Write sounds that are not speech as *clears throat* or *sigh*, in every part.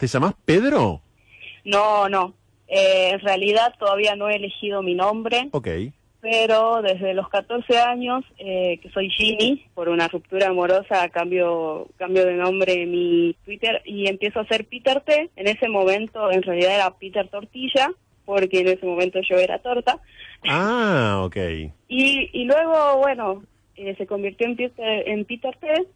¿Te llamas Pedro? No, no. Eh, en realidad todavía no he elegido mi nombre. Ok. Pero desde los 14 años, eh, que soy Ginny, por una ruptura amorosa, cambio, cambio de nombre en mi Twitter y empiezo a ser Peter T. En ese momento, en realidad era Peter Tortilla, porque en ese momento yo era torta. Ah, ok. *laughs* y, y luego, bueno, eh, se convirtió en Peter, en Peter T,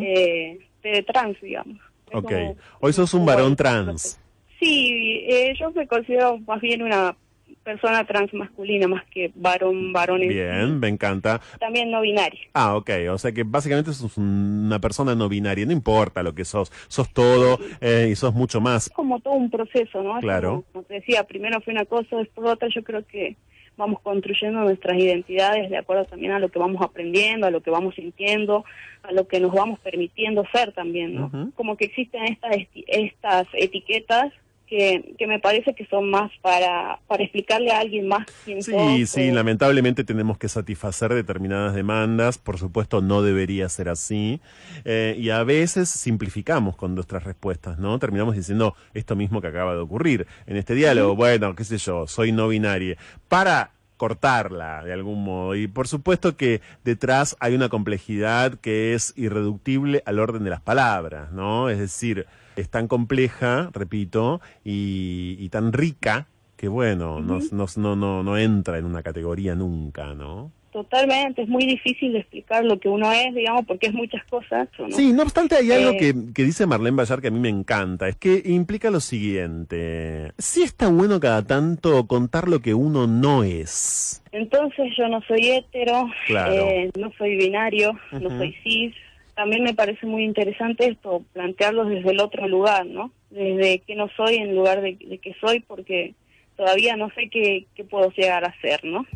eh, T trans, digamos. Ok. Hoy sos un varón trans. Sí, eh, yo me considero más bien una persona trans masculina más que varón, varones. Bien, me encanta. También no binaria. Ah, ok. O sea que básicamente sos una persona no binaria. No importa lo que sos. Sos todo eh, y sos mucho más. Es como todo un proceso, ¿no? Claro. Como, te decía, primero fue una cosa, después otra. Yo creo que vamos construyendo nuestras identidades de acuerdo también a lo que vamos aprendiendo, a lo que vamos sintiendo, a lo que nos vamos permitiendo ser también, ¿no? Como que existen estas, estas etiquetas que, me parece que son más para, para explicarle a alguien más quién Sí, sí, lamentablemente tenemos que satisfacer determinadas demandas, por supuesto no debería ser así, eh, y a veces simplificamos con nuestras respuestas, ¿no? Terminamos diciendo esto mismo que acaba de ocurrir en este diálogo, bueno, qué sé yo, soy no binaria, para cortarla de algún modo. Y por supuesto que detrás hay una complejidad que es irreductible al orden de las palabras, ¿no? Es decir, es tan compleja, repito, y, tan rica que bueno, no, no, no entra en una categoría nunca, ¿no? Totalmente, es muy difícil de explicar lo que uno es, digamos, porque es muchas cosas. Sí, no obstante hay algo eh, que, dice Marlene Bayar que a mí me encanta, es que implica lo siguiente, sí está bueno cada tanto contar lo que uno no es. Entonces yo no soy hetero, eh, no soy binario, no soy cis, también me parece muy interesante esto, plantearlo desde el otro lugar, ¿no? Desde que no soy en lugar de, que soy, porque todavía no sé qué, qué puedo llegar a ser, ¿no?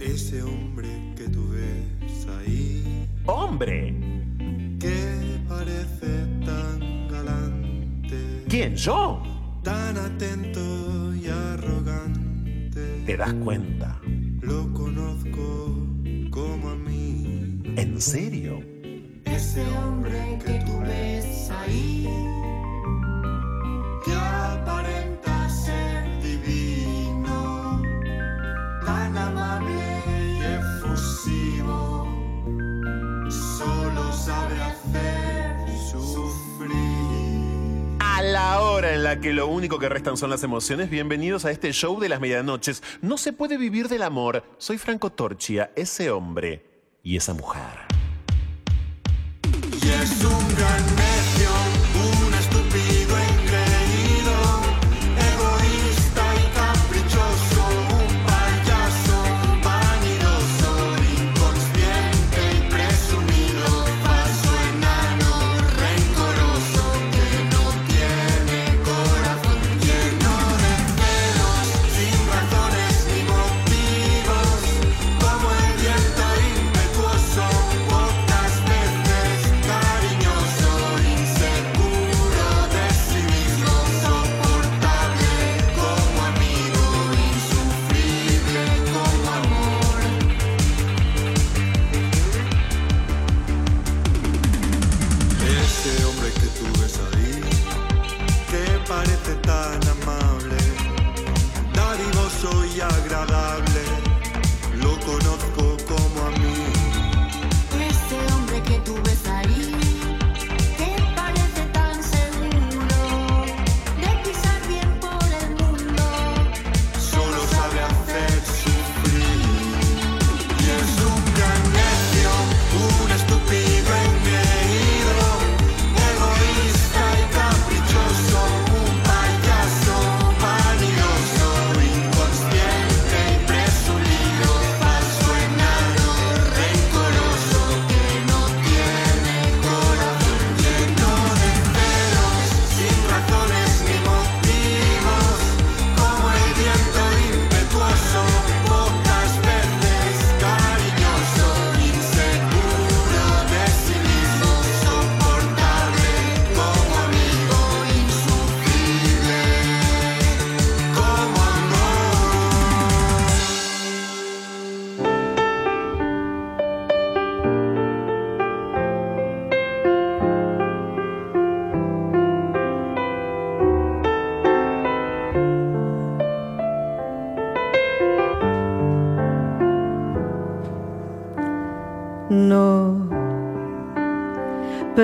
Ese hombre que tú ves ahí. ¡Hombre! Que parece tan galante. ¿Quién, yo? Tan atento y arrogante. ¿Te das cuenta? Lo conozco. ¿En serio? Ese hombre que tú ves ahí, que aparenta ser divino, tan amable y efusivo, solo sabe hacer sufrir. A la hora en la que lo único que restan son las emociones, bienvenidos a este show de las medianoches. No se puede vivir del amor. Soy Franco Torchia, ese hombre y esa mujer.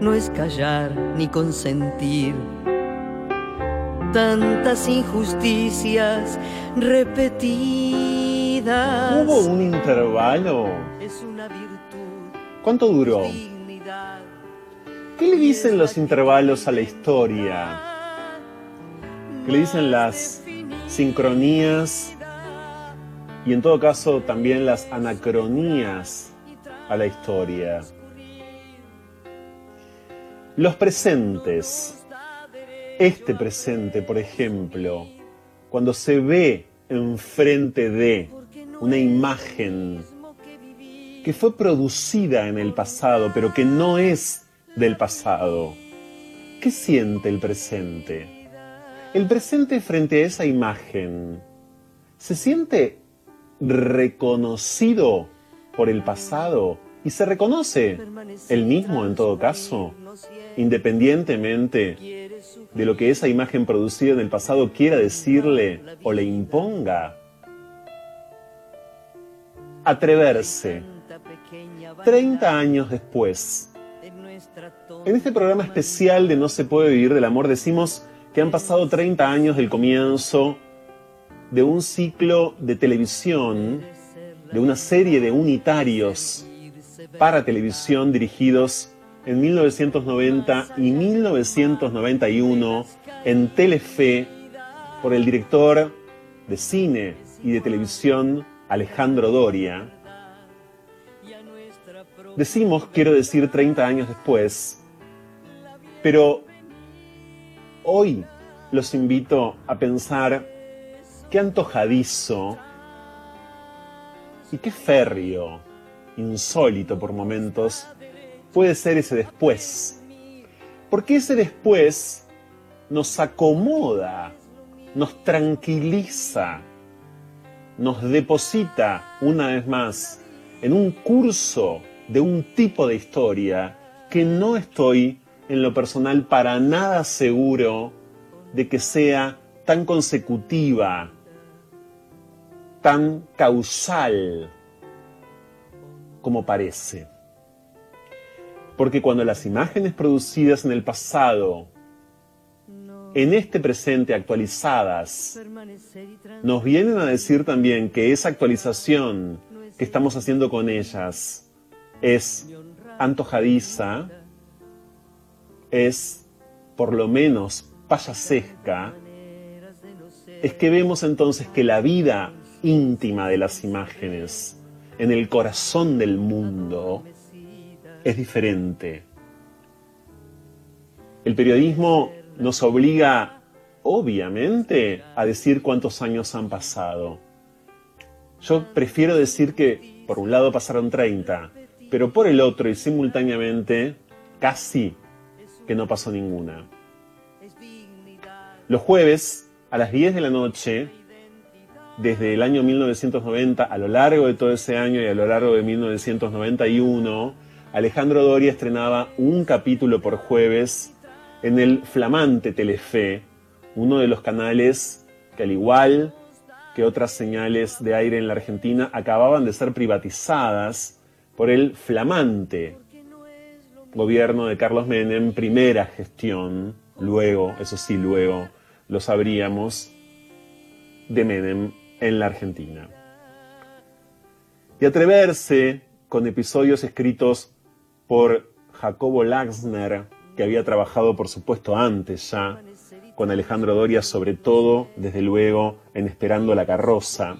no es callar ni consentir. Tantas injusticias repetidas. ¿Hubo un intervalo? Es una virtud. ¿Cuánto duró? ¿Qué le dicen los intervalos a la historia? ¿Qué le dicen las sincronías y en todo caso también las anacronías a la historia? Los presentes. Este presente, por ejemplo, cuando se ve enfrente de una imagen que fue producida en el pasado, pero que no es del pasado, ¿qué siente el presente? El presente frente a esa imagen, ¿se siente reconocido por el pasado y se reconoce el mismo en todo caso? independientemente de lo que esa imagen producida en el pasado quiera decirle o le imponga. Atreverse. 30 años después. En este programa especial de No se puede vivir del amor decimos que han pasado 30 años del comienzo de un ciclo de televisión, de una serie de unitarios para televisión dirigidos en 1990 y 1991 en Telefe por el director de cine y de televisión Alejandro Doria. Decimos, quiero decir, 30 años después, pero hoy los invito a pensar qué antojadizo y qué férreo, insólito por momentos, puede ser ese después. Porque ese después nos acomoda, nos tranquiliza, nos deposita una vez más en un curso de un tipo de historia que no estoy en lo personal para nada seguro de que sea tan consecutiva, tan causal como parece. Porque cuando las imágenes producidas en el pasado, en este presente actualizadas, nos vienen a decir también que esa actualización que estamos haciendo con ellas es antojadiza, es por lo menos payasesca, es que vemos entonces que la vida íntima de las imágenes, en el corazón del mundo, es diferente. El periodismo nos obliga, obviamente, a decir cuántos años han pasado. Yo prefiero decir que, por un lado, pasaron 30, pero por el otro y simultáneamente, casi que no pasó ninguna. Los jueves, a las 10 de la noche, desde el año 1990, a lo largo de todo ese año y a lo largo de 1991, Alejandro Doria estrenaba un capítulo por jueves en el flamante Telefe, uno de los canales que al igual que otras señales de aire en la Argentina acababan de ser privatizadas por el flamante gobierno de Carlos Menem, primera gestión, luego, eso sí, luego lo sabríamos, de Menem en la Argentina. Y atreverse con episodios escritos por Jacobo Laxner, que había trabajado por supuesto antes ya con Alejandro Doria, sobre todo, desde luego, en Esperando la carroza.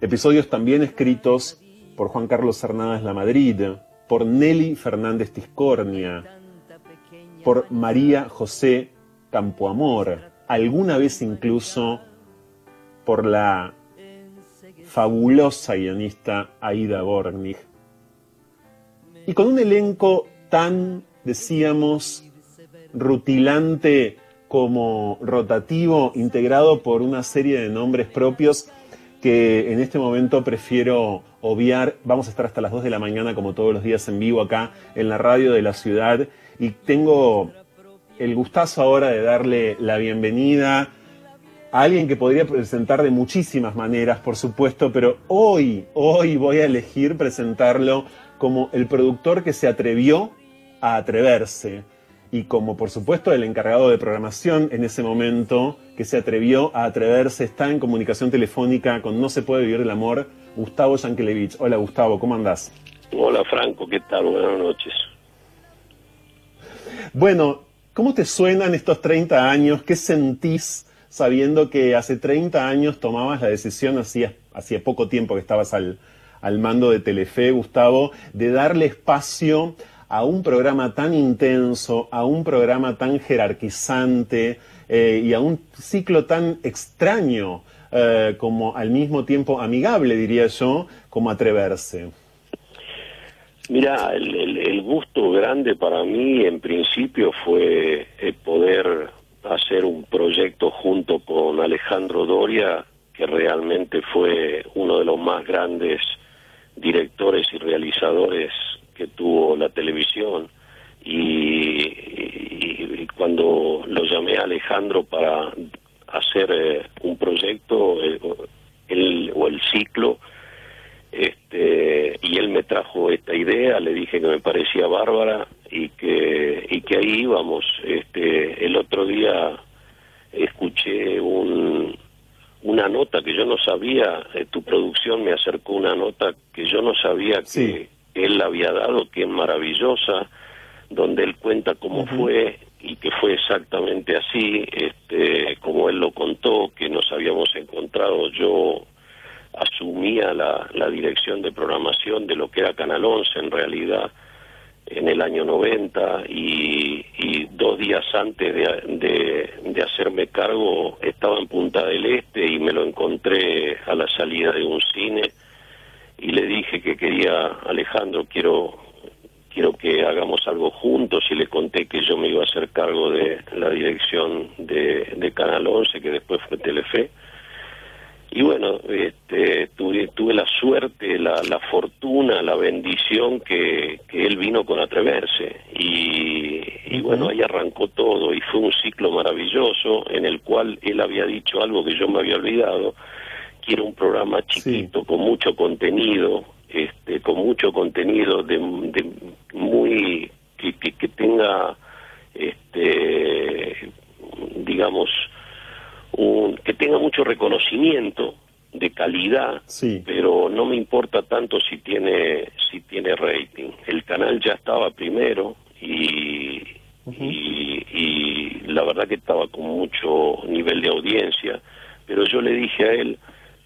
Episodios también escritos por Juan Carlos Hernández La Madrid, por Nelly Fernández Tiscornia, por María José Campoamor, alguna vez incluso por la fabulosa guionista Aida Bornig y con un elenco tan decíamos, rutilante como rotativo, integrado por una serie de nombres propios que en este momento prefiero obviar. Vamos a estar hasta las 2 de la mañana, como todos los días en vivo acá en la radio de la ciudad. Y tengo el gustazo ahora de darle la bienvenida a alguien que podría presentar de muchísimas maneras, por supuesto, pero hoy, hoy voy a elegir presentarlo como el productor que se atrevió a atreverse y como por supuesto el encargado de programación en ese momento que se atrevió a atreverse, está en comunicación telefónica con No se puede vivir del amor, Gustavo Yankelevich. Hola Gustavo, ¿cómo andás? Hola Franco, ¿qué tal? Buenas noches. Bueno, ¿cómo te suenan estos 30 años? ¿Qué sentís sabiendo que hace 30 años tomabas la decisión, hacía, hacía poco tiempo que estabas al, al mando de Telefe, Gustavo, de darle espacio a un programa tan intenso, a un programa tan jerarquizante eh, y a un ciclo tan extraño eh, como al mismo tiempo amigable, diría yo, como atreverse. Mira, el, gusto grande para mí en principio fue eh, poder hacer un proyecto junto con Alejandro Doria, que realmente fue uno de los más grandes directores y realizadores que tuvo la televisión. Y, cuando lo llamé a Alejandro para hacer eh, un proyecto eh, el, o el ciclo este y él me trajo esta idea le dije que me parecía bárbara y que y que ahí íbamos. Este el otro día escuché un una nota que yo no sabía, eh, tu producción me acercó una nota que yo no sabía que, él había dado, que es maravillosa, donde él cuenta cómo fue y que fue exactamente así, este, como él lo contó, que nos habíamos encontrado, yo asumía la, la dirección de programación de lo que era Canal 11 en realidad en el año 90 y, y dos días antes de, de, hacerme cargo estaba en Punta del Este y me lo encontré a la salida de un cine y le dije que quería, Alejandro, quiero quiero que hagamos algo juntos y le conté que yo me iba a hacer cargo de la dirección de, Canal 11, que después fue Telefe. Y bueno, este, tuve, tuve la suerte, la, la fortuna, la bendición que, que él vino con atreverse. Y, y bueno, ahí arrancó todo y fue un ciclo maravilloso en el cual él había dicho algo que yo me había olvidado, quiero un programa chiquito, con mucho contenido, este, con mucho contenido de, muy que, que, tenga este digamos un, que tenga mucho reconocimiento de calidad pero no me importa tanto si tiene si tiene rating. El canal ya estaba primero y, y, y la verdad que estaba con mucho nivel de audiencia pero yo le dije a él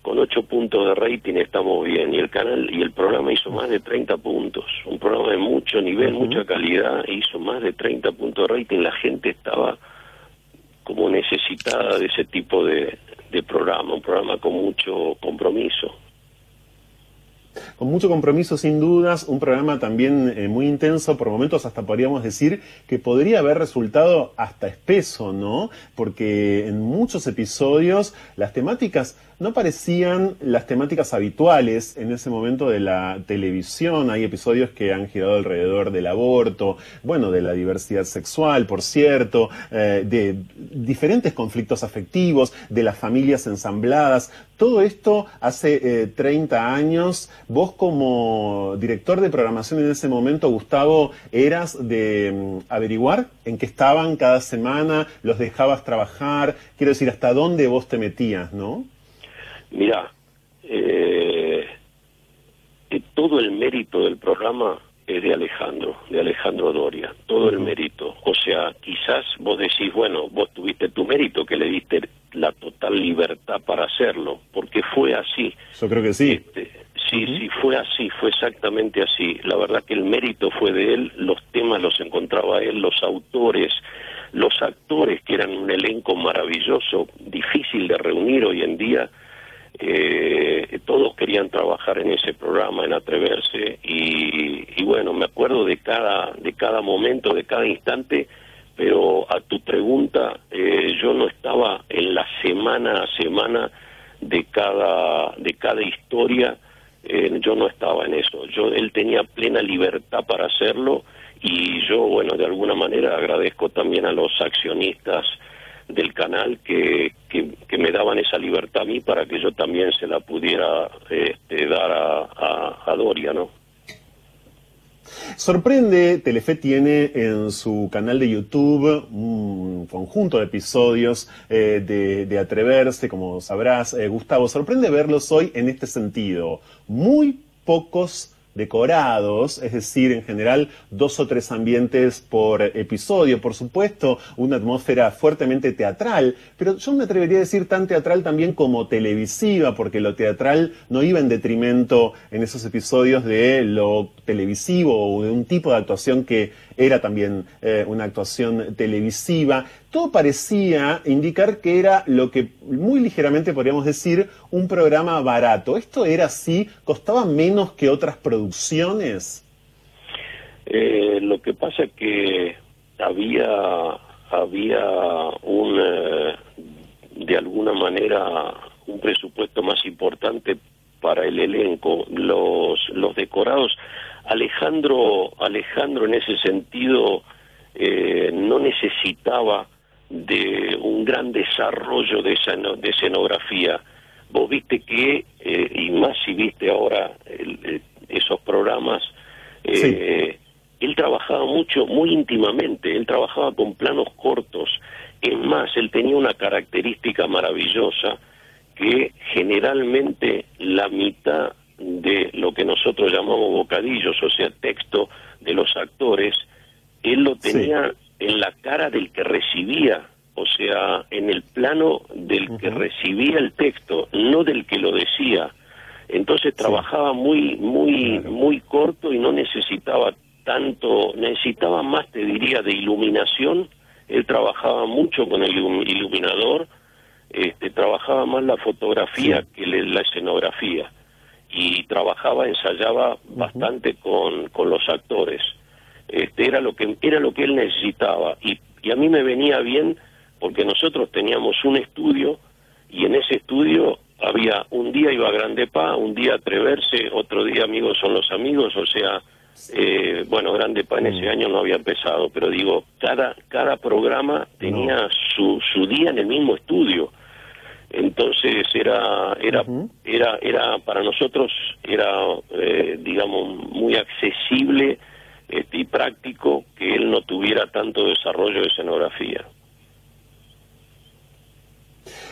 con 8 puntos de rating estamos bien y el canal y el programa hizo más de 30 puntos, un programa de mucho nivel, mucha calidad, hizo más de 30 puntos de rating, la gente estaba como necesitada de ese tipo de, de programa, un programa con mucho compromiso con mucho compromiso sin dudas, un programa también eh, muy intenso, por momentos hasta podríamos decir que podría haber resultado hasta espeso, ¿no? Porque en muchos episodios las temáticas no parecían las temáticas habituales en ese momento de la televisión. Hay episodios que han girado alrededor del aborto, bueno, de la diversidad sexual, por cierto, eh, de diferentes conflictos afectivos, de las familias ensambladas. Todo esto hace 30 eh, años. Vos como director de programación en ese momento, Gustavo, eras de mm, averiguar en qué estaban cada semana, los dejabas trabajar, quiero decir, hasta dónde vos te metías, ¿no? Mira, eh, todo el mérito del programa es de Alejandro, de Alejandro Doria, todo el mérito. O sea, quizás vos decís, bueno, vos tuviste tu mérito, que le diste la total libertad para hacerlo, porque fue así. Yo creo que sí. Este, sí, sí, fue así, fue exactamente así. La verdad que el mérito fue de él, los temas los encontraba él, los autores, los actores, que eran un elenco maravilloso, difícil de reunir hoy en día eh, todos querían trabajar en ese programa, en Atreverse, y, bueno, me acuerdo de cada, de cada momento, de cada instante, pero a tu pregunta, eh, yo no estaba en la semana a semana de cada, de cada historia, eh, yo no estaba en eso. Yo, él tenía plena libertad para hacerlo y yo, bueno, de alguna manera agradezco también a los accionistas del canal que, que, me daban esa libertad a mí para que yo también se la pudiera este, dar a, a, Doria, ¿no? Sorprende, Telefe tiene en su canal de YouTube un conjunto de episodios eh, de, de, Atreverse, como sabrás, eh, Gustavo. Sorprende verlos hoy en este sentido. Muy pocos decorados, es decir, en general dos o tres ambientes por episodio, por supuesto, una atmósfera fuertemente teatral, pero yo me atrevería a decir tan teatral también como televisiva, porque lo teatral no iba en detrimento en esos episodios de lo televisivo o de un tipo de actuación que era también eh, una actuación televisiva. Todo parecía indicar que era lo que muy ligeramente podríamos decir un programa barato. ¿Esto era así? ¿Costaba menos que otras producciones? Eh, lo que pasa es que había, había un, eh, de alguna manera, un presupuesto más importante para el elenco. Los, los decorados Alejandro, Alejandro en ese sentido eh, no necesitaba de un gran desarrollo de, esa, de escenografía. Vos viste que, eh, y más si viste ahora esos programas, eh, él trabajaba mucho, muy íntimamente, él trabajaba con planos cortos. Es más, él tenía una característica maravillosa que generalmente la mitad de lo que nosotros llamamos bocadillos, o sea, texto de los actores, él lo tenía en la cara del que recibía, o sea, en el plano del que recibía el texto, no del que lo decía. Entonces trabajaba muy, muy, muy corto y no necesitaba tanto, necesitaba más, te diría, de iluminación. Él trabajaba mucho con el iluminador, este, trabajaba más la fotografía que la escenografía y trabajaba, ensayaba bastante con, con los actores. Este, era lo que era lo que él necesitaba. Y, y a mí me venía bien porque nosotros teníamos un estudio y en ese estudio había un día iba a Grande Pa, un día Atreverse, otro día Amigos son los amigos, o sea, eh, bueno, Grande Pa en ese mm. año no había empezado, pero digo, cada cada programa tenía su su día en el mismo estudio. Entonces era era era era para nosotros era eh, digamos muy accesible este, y práctico que él no tuviera tanto desarrollo de escenografía.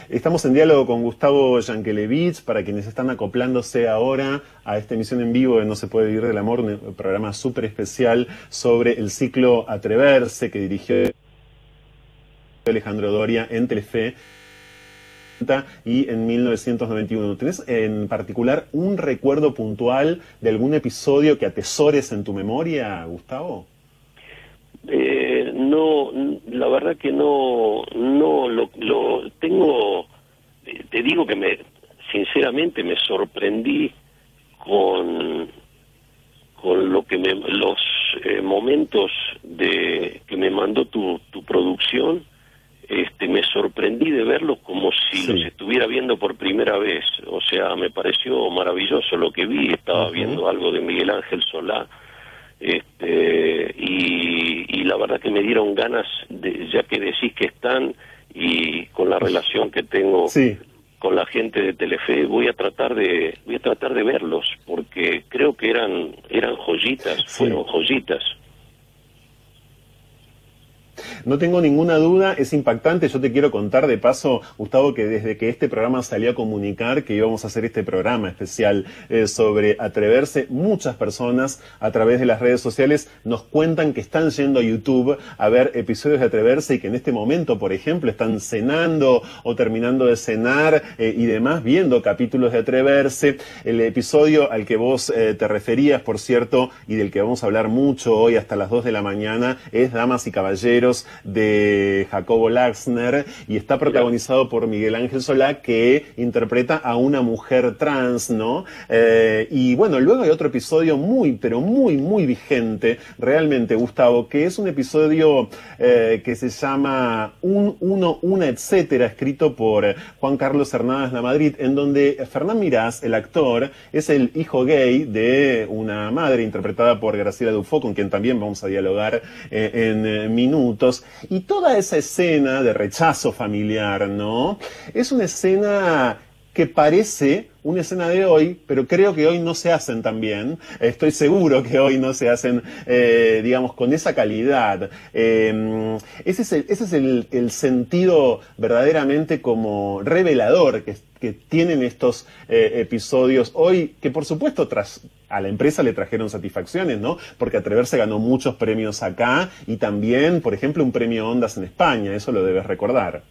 Estamos en diálogo con Gustavo Yankelevich, para quienes están acoplándose ahora a esta emisión en vivo de No se puede vivir del amor, un programa súper especial sobre el ciclo Atreverse que dirigió Alejandro Doria en Telefe y en 1991. ¿Tienes en particular un recuerdo puntual de algún episodio que atesores en tu memoria, Gustavo? Eh, no, la verdad que no, no lo, lo tengo. Te digo que me, sinceramente, me sorprendí con con lo que me, los eh, momentos de que me mandó tu, tu producción este, me sorprendí de verlos como si los estuviera viendo por primera vez. O sea, me pareció maravilloso lo que vi. Estaba viendo algo de Miguel Ángel Solá. Este, y, la verdad que me dieron ganas, de, ya que decís que están y con la relación que tengo con la gente de Telefe, voy a tratar de voy a tratar de verlos porque creo que eran eran joyitas, fueron joyitas. No tengo ninguna duda, es impactante. Yo te quiero contar de paso, Gustavo, que desde que este programa salió a comunicar que íbamos a hacer este programa especial eh, sobre atreverse, muchas personas a través de las redes sociales nos cuentan que están yendo a YouTube a ver episodios de atreverse y que en este momento, por ejemplo, están cenando o terminando de cenar eh, y demás viendo capítulos de atreverse. El episodio al que vos eh, te referías, por cierto, y del que vamos a hablar mucho hoy hasta las 2 de la mañana, es Damas y Caballeros de Jacobo Laxner y está protagonizado por Miguel Ángel Solá que interpreta a una mujer trans, ¿no? Eh, y bueno, luego hay otro episodio muy, pero muy, muy vigente, realmente, Gustavo, que es un episodio eh, que se llama Un, Uno, Una, etcétera, escrito por Juan Carlos Hernández de Madrid, en donde Fernán Mirás, el actor, es el hijo gay de una madre interpretada por Graciela Dufo, con quien también vamos a dialogar eh, en eh, Y toda esa escena de rechazo familiar, ¿no? Es una escena que parece una escena de hoy, pero creo que hoy no se hacen tan bien. Estoy seguro que hoy no se hacen, eh, digamos, con esa calidad. Eh, ese es, el, sentido verdaderamente como revelador que, que tienen estos eh, episodios hoy, que por supuesto tras, a la empresa le trajeron satisfacciones, ¿no? Porque Atreverse ganó muchos premios acá y también, por ejemplo, un premio Ondas en España, eso lo debes recordar.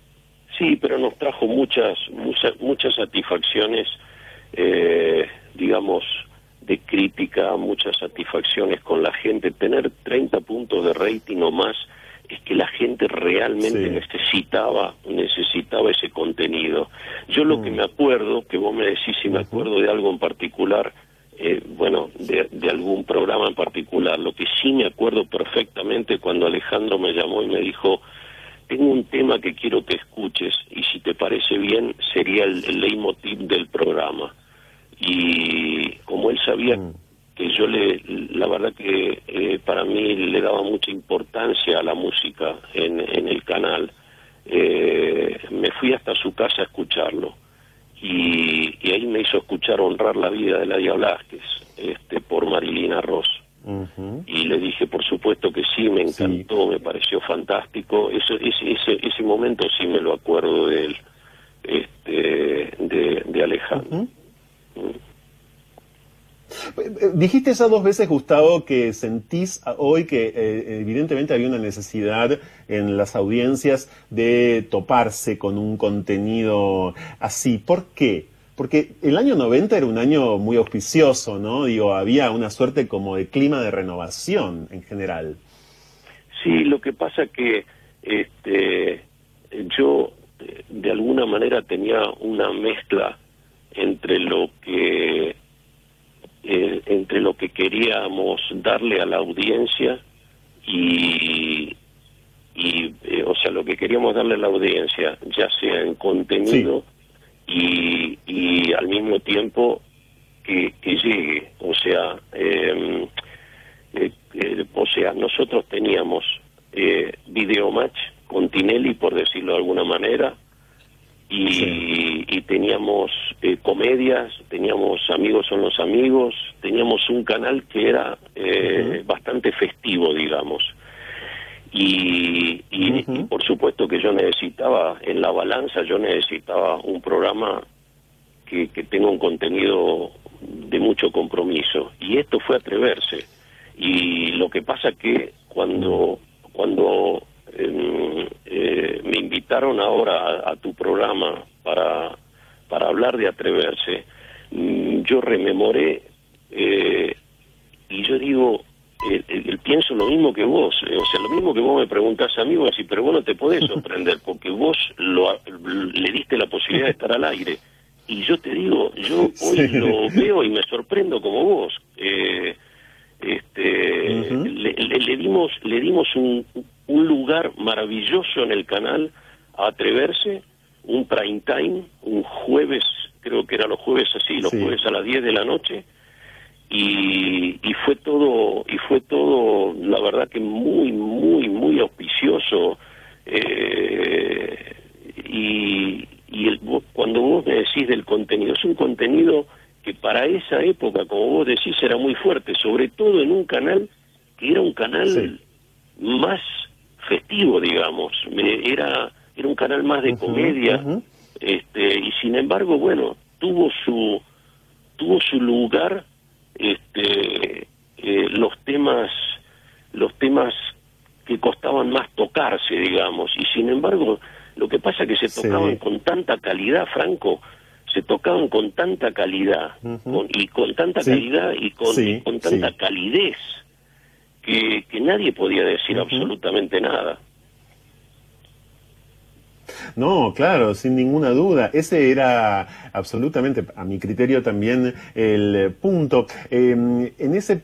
Sí, pero nos trajo muchas, muchas, muchas satisfacciones, eh, digamos, de crítica, muchas satisfacciones con la gente. Tener 30 puntos de rating o más es que la gente realmente sí. necesitaba, necesitaba ese contenido. Yo lo mm. que me acuerdo, que vos me decís si me acuerdo de algo en particular, eh, bueno, de, de, algún programa en particular, lo que sí me acuerdo perfectamente cuando Alejandro me llamó y me dijo, tengo un tema que quiero que escuches y si te parece bien sería el, el leitmotiv del programa. Y como él sabía mm. que yo le, la verdad que eh, para mí le daba mucha importancia a la música en, en el canal, eh, me fui hasta su casa a escucharlo. Y, y, ahí me hizo escuchar Honrar la vida de Ladia Blasquez, este, por Marilina Ross. Uh -huh. Y le dije, por supuesto que sí, me encantó, sí. me pareció fantástico. Eso, ese, ese, ese momento sí me lo acuerdo de él, este, de, de Alejandro. Uh -huh. Dijiste esas dos veces, Gustavo, que sentís hoy que eh, evidentemente había una necesidad en las audiencias de toparse con un contenido así. ¿Por qué? Porque el año 90 era un año muy auspicioso, ¿no? Digo, había una suerte como de clima de renovación en general. Sí, lo que pasa que este, yo de alguna manera tenía una mezcla entre lo que eh, entre lo que queríamos darle a la audiencia y, y eh, o sea lo que queríamos darle a la audiencia ya sea en contenido sí. y, y al mismo tiempo que, que llegue o sea eh, o sea nosotros teníamos eh, videomatch con Tinelli por decirlo de alguna manera y, sí. y teníamos eh, comedias, teníamos Amigos son los amigos, teníamos un canal que era eh, uh -huh. bastante festivo, digamos. Y, y, uh -huh. y, por supuesto que yo necesitaba, en la balanza, yo necesitaba un programa que, que tenga un contenido de mucho compromiso. Y esto fue atreverse. Y lo que pasa que cuando, cuando eh, eh, me invitaron ahora a, a, tu programa para, para hablar de atreverse, mm, yo rememoré eh, y yo digo, pienso lo mismo que vos, eh, o sea, lo mismo que vos me preguntás a mí, vos decís, pero vos no te podés *laughs* sorprender porque vos lo, le diste la posibilidad de estar al aire. Y yo te digo, yo hoy sí. lo veo y me sorprendo como vos. Eh, este, uh -huh. le, le, le, dimos, le dimos un, un lugar maravilloso en el canal a atreverse, un prime time, un jueves, creo que era los jueves así, los sí. jueves a las 10 de la noche, y, y fue todo, y fue todo, la verdad que muy, muy, muy auspicioso, eh, y, y el, cuando vos me decís del contenido, es un contenido que para esa época, como vos decís, era muy fuerte, sobre todo en un canal que era un canal sí. más festivo, digamos, era era un canal más de uh -huh, comedia, uh -huh. este y sin embargo, bueno, tuvo su tuvo su lugar este eh, los temas los temas que costaban más tocarse, digamos, y sin embargo, lo que pasa es que se tocaban sí. con tanta calidad, Franco, se tocaban con tanta calidad uh -huh. con, y con tanta sí. calidad y con, sí. y con tanta calidez que, nadie podía decir absolutamente nada. No, claro, sin ninguna duda. Ese era absolutamente, a mi criterio también, el punto. Em, en ese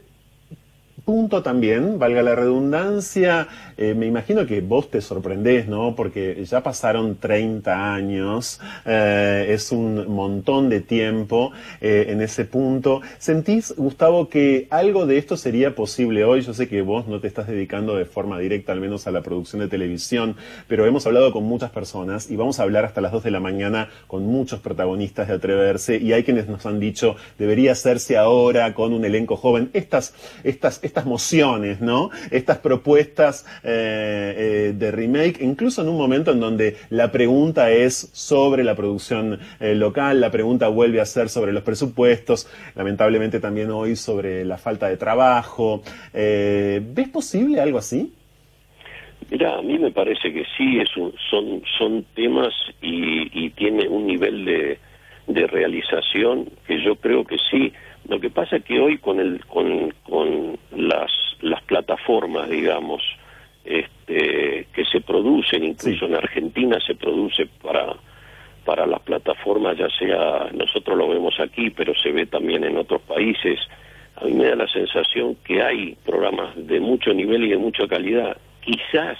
punto también, valga la redundancia, eh, me imagino que vos te sorprendés, ¿no? Porque ya pasaron 30 años, eh, es un montón de tiempo eh, en ese punto. ¿Sentís, Gustavo, que algo de esto sería posible hoy? Yo sé que vos no te estás dedicando de forma directa, al menos a la producción de televisión, pero hemos hablado con muchas personas y vamos a hablar hasta las 2 de la mañana con muchos protagonistas de Atreverse y hay quienes nos han dicho, debería hacerse ahora con un elenco joven. Estas, estas, estas mociones, ¿no? Estas propuestas eh, eh, de remake, incluso en un momento en donde la pregunta es sobre la producción eh, local, la pregunta vuelve a ser sobre los presupuestos, lamentablemente también hoy sobre la falta de trabajo. ¿Ves posible algo así? Mira, a mí me parece que sí, es son, son temas y, y tiene un nivel de, de realización que yo creo que sí. Lo que pasa es que hoy con, el, con, con las, las plataformas, digamos, este, que se producen, incluso en Argentina se produce para, para las plataformas, ya sea, nosotros lo vemos aquí, pero se ve también en otros países, a mí me da la sensación que hay programas de mucho nivel y de mucha calidad. Quizás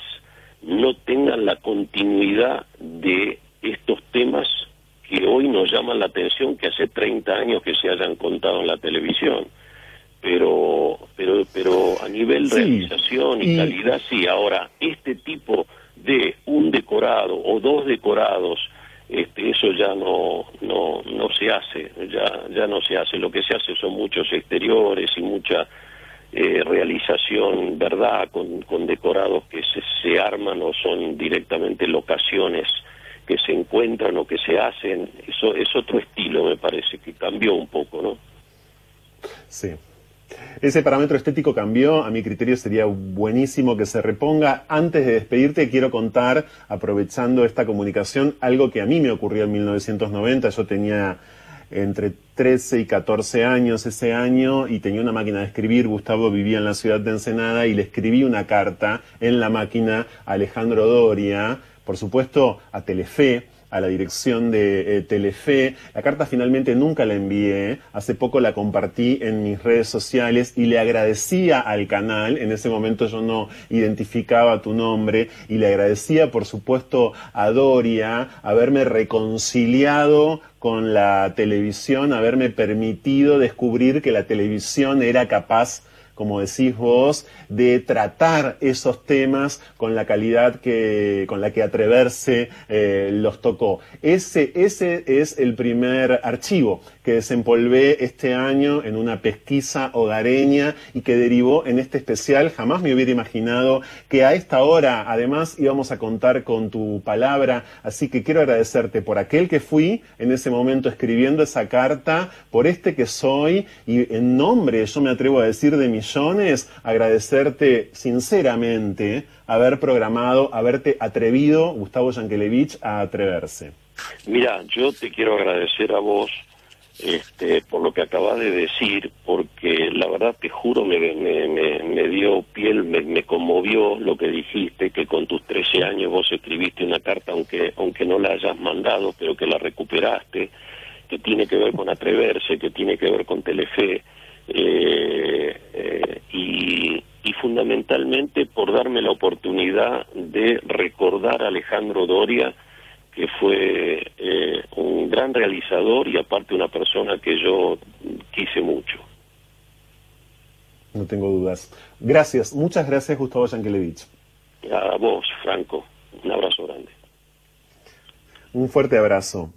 no tengan la continuidad de estos temas que hoy nos llaman la atención que hace 30 años que se hayan contado en la televisión. Pero, pero, pero a nivel realización y, calidad, sí. Ahora, este tipo de un decorado o dos decorados, este, eso ya no, no, no se hace, ya, ya no se hace. Lo que se hace son muchos exteriores y mucha eh, realización, verdad, con, con decorados que se, se arman o son directamente locaciones que se encuentran o que se hacen, eso es otro estilo, me parece, que cambió un poco, ¿no? Sí. Ese parámetro estético cambió, a mi criterio sería buenísimo que se reponga. Antes de despedirte, quiero contar, aprovechando esta comunicación, algo que a mí me ocurrió en 1990. Yo tenía entre 13 y 14 años ese año y tenía una máquina de escribir. Gustavo vivía en la ciudad de Ensenada y le escribí una carta en la máquina a Alejandro Doria, por supuesto a Telefe, a la dirección de eh, Telefe. La carta finalmente nunca la envié, hace poco la compartí en mis redes sociales y le agradecía al canal, en ese momento yo no identificaba tu nombre, y le agradecía por supuesto a Doria haberme reconciliado con la televisión, haberme permitido descubrir que la televisión era capaz como decís vos, de tratar esos temas con la calidad que, con la que Atreverse eh, los tocó. Ese, ese es el primer archivo que desempolvé este año en una pesquisa hogareña y que derivó en este especial. Jamás me hubiera imaginado que a esta hora, además, íbamos a contar con tu palabra. Así que quiero agradecerte por aquel que fui en ese momento escribiendo esa carta, por este que soy y en nombre, yo me atrevo a decir, de mi agradecerte sinceramente haber programado, haberte atrevido, Gustavo Yankelevich, a atreverse. Mira, yo te quiero agradecer a vos este, por lo que acabas de decir, porque la verdad te juro me, me, me, dio piel, me, me, conmovió lo que dijiste, que con tus 13 años vos escribiste una carta, aunque, aunque no la hayas mandado, pero que la recuperaste, que tiene que ver con atreverse, que tiene que ver con Telefe, eh, eh, y, fundamentalmente por darme la oportunidad de recordar a Alejandro Doria, que fue eh, un gran realizador y aparte una persona que yo quise mucho. No tengo dudas. Gracias, muchas gracias Gustavo Yankelevich. A vos, Franco, un abrazo grande. Un fuerte abrazo.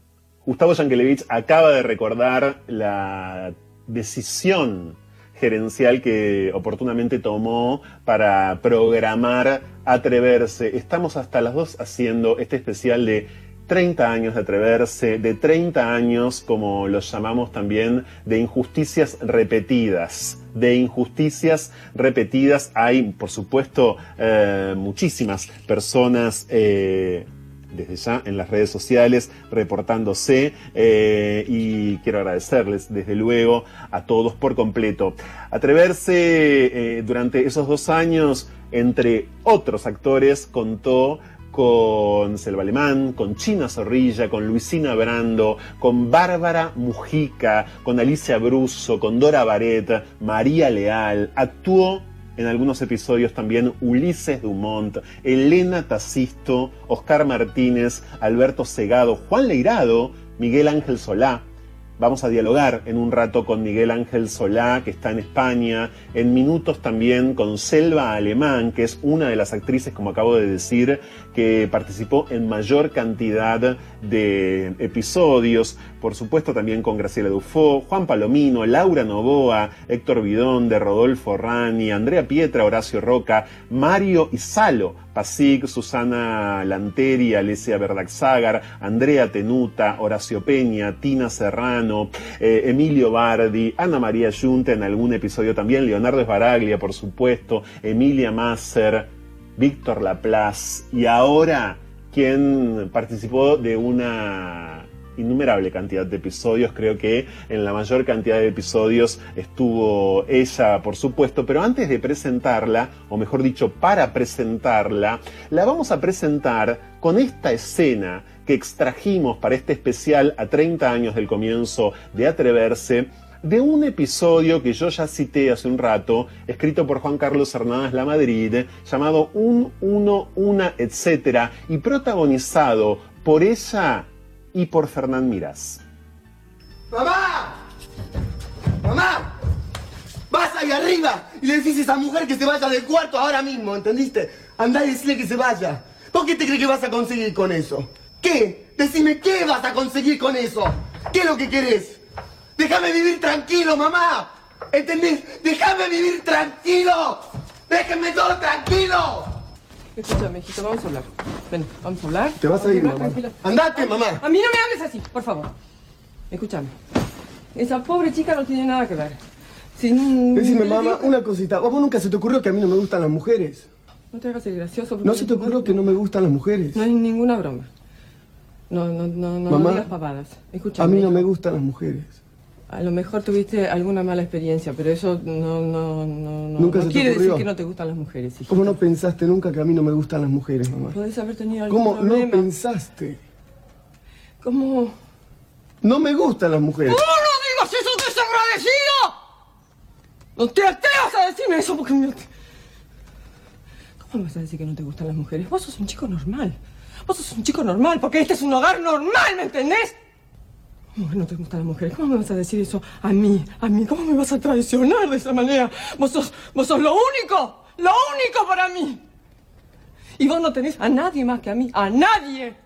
Gustavo Yankelevich acaba de recordar la decisión gerencial que oportunamente tomó para programar Atreverse. Estamos hasta las dos haciendo este especial de 30 años de atreverse, de 30 años, como los llamamos también, de injusticias repetidas. De injusticias repetidas hay, por supuesto, eh, muchísimas personas eh, desde ya en las redes sociales reportándose eh, y quiero agradecerles desde luego a todos por completo. Atreverse durante esos dos años, entre otros actores, contó con Selva Alemán, con China Zorrilla, con Luisina Brando, con Bárbara Mujica, con Alicia Bruso, con Dora Baret, María Leal. Actuó en algunos episodios también Ulises Dumont, Elena Tacisto, Oscar Martínez, Alberto Segado, Juan Leirado, Miguel Ángel Solá, Vamos a dialogar en un rato con Miguel Ángel Solá, que está en España, en minutos también con Selva Alemán, que es una de las actrices, como acabo de decir, que participó en mayor cantidad de episodios, por supuesto también con Graciela Dufo, Juan Palomino, Laura Novoa, Héctor Bidón, de Rodolfo Rani, Andrea Pietra, Horacio Roca, Mario Isalo, Pasig, Susana Lanteri, Alesia Verdaxagar, Andrea Tenuta, Horacio Peña, Tina Serrano, eh, Emilio Bardi, Ana María Yunta en algún episodio también, Leonardo Esbaraglia, por supuesto, Emilia Masser, Víctor Laplace y ahora quien participó de una innumerable cantidad de episodios, creo que en la mayor cantidad de episodios estuvo ella, por supuesto, pero antes de presentarla, o mejor dicho, para presentarla, la vamos a presentar con esta escena que extrajimos para este especial a 30 años del comienzo de Atreverse, de un episodio que yo ya cité hace un rato, escrito por Juan Carlos Hernández La Madrid, llamado Un, Uno, Una, etc., y protagonizado por ella y por Fernán Mirás. ¡Mamá! ¡Mamá! Vas ahí arriba y le decís a esa mujer que se vaya del cuarto ahora mismo, ¿entendiste? Andá y decirle que se vaya. ¿Por qué te crees que vas a conseguir con eso? ¿Qué? Decime qué vas a conseguir con eso. ¿Qué es lo que querés? Déjame vivir tranquilo, mamá. ¿Entendés? Déjame vivir tranquilo. Déjenme todo tranquilo. Escúchame, hijito, vamos a hablar. Ven, vamos a hablar. Te vas a ir, mamá. Tranquila. Andate, mamá. A mí no me hables así, por favor. Escúchame. Esa pobre chica no tiene nada que ver. Sin... Decime, mamá, una cosita. ¿A vos nunca se te ocurrió que a mí no me gustan las mujeres? No te hagas el gracioso. ¿No se te ocurrió que no me gustan las mujeres? No hay ninguna broma. No, no, no, no, Mamá, no digas pavadas. Escúchame. A mí no me gustan las mujeres. A lo mejor tuviste alguna mala experiencia, pero eso no, no, no, no, Nunca no se te quiere decir que no te gustan las mujeres, hijito. ¿Cómo no pensaste nunca que a mí no me gustan las mujeres, mamá? Podés haber tenido algún ¿Cómo no pensaste? ¿Cómo? No me gustan las mujeres. ¡No, no digas eso, desagradecido! No te atrevas a decirme eso porque me... ¿Cómo me vas a decir que no te gustan las mujeres? Vos sos un chico normal. Vos sos un chico normal porque este es un hogar normal, ¿me entendés? ¿Cómo que no te gustan las mujeres? ¿Cómo me vas a decir eso a mí? ¿A mí? ¿Cómo me vas a traicionar de esa manera? Vos sos, vos sos lo único, lo único para mí. Y vos no tenés a nadie más que a mí, a nadie.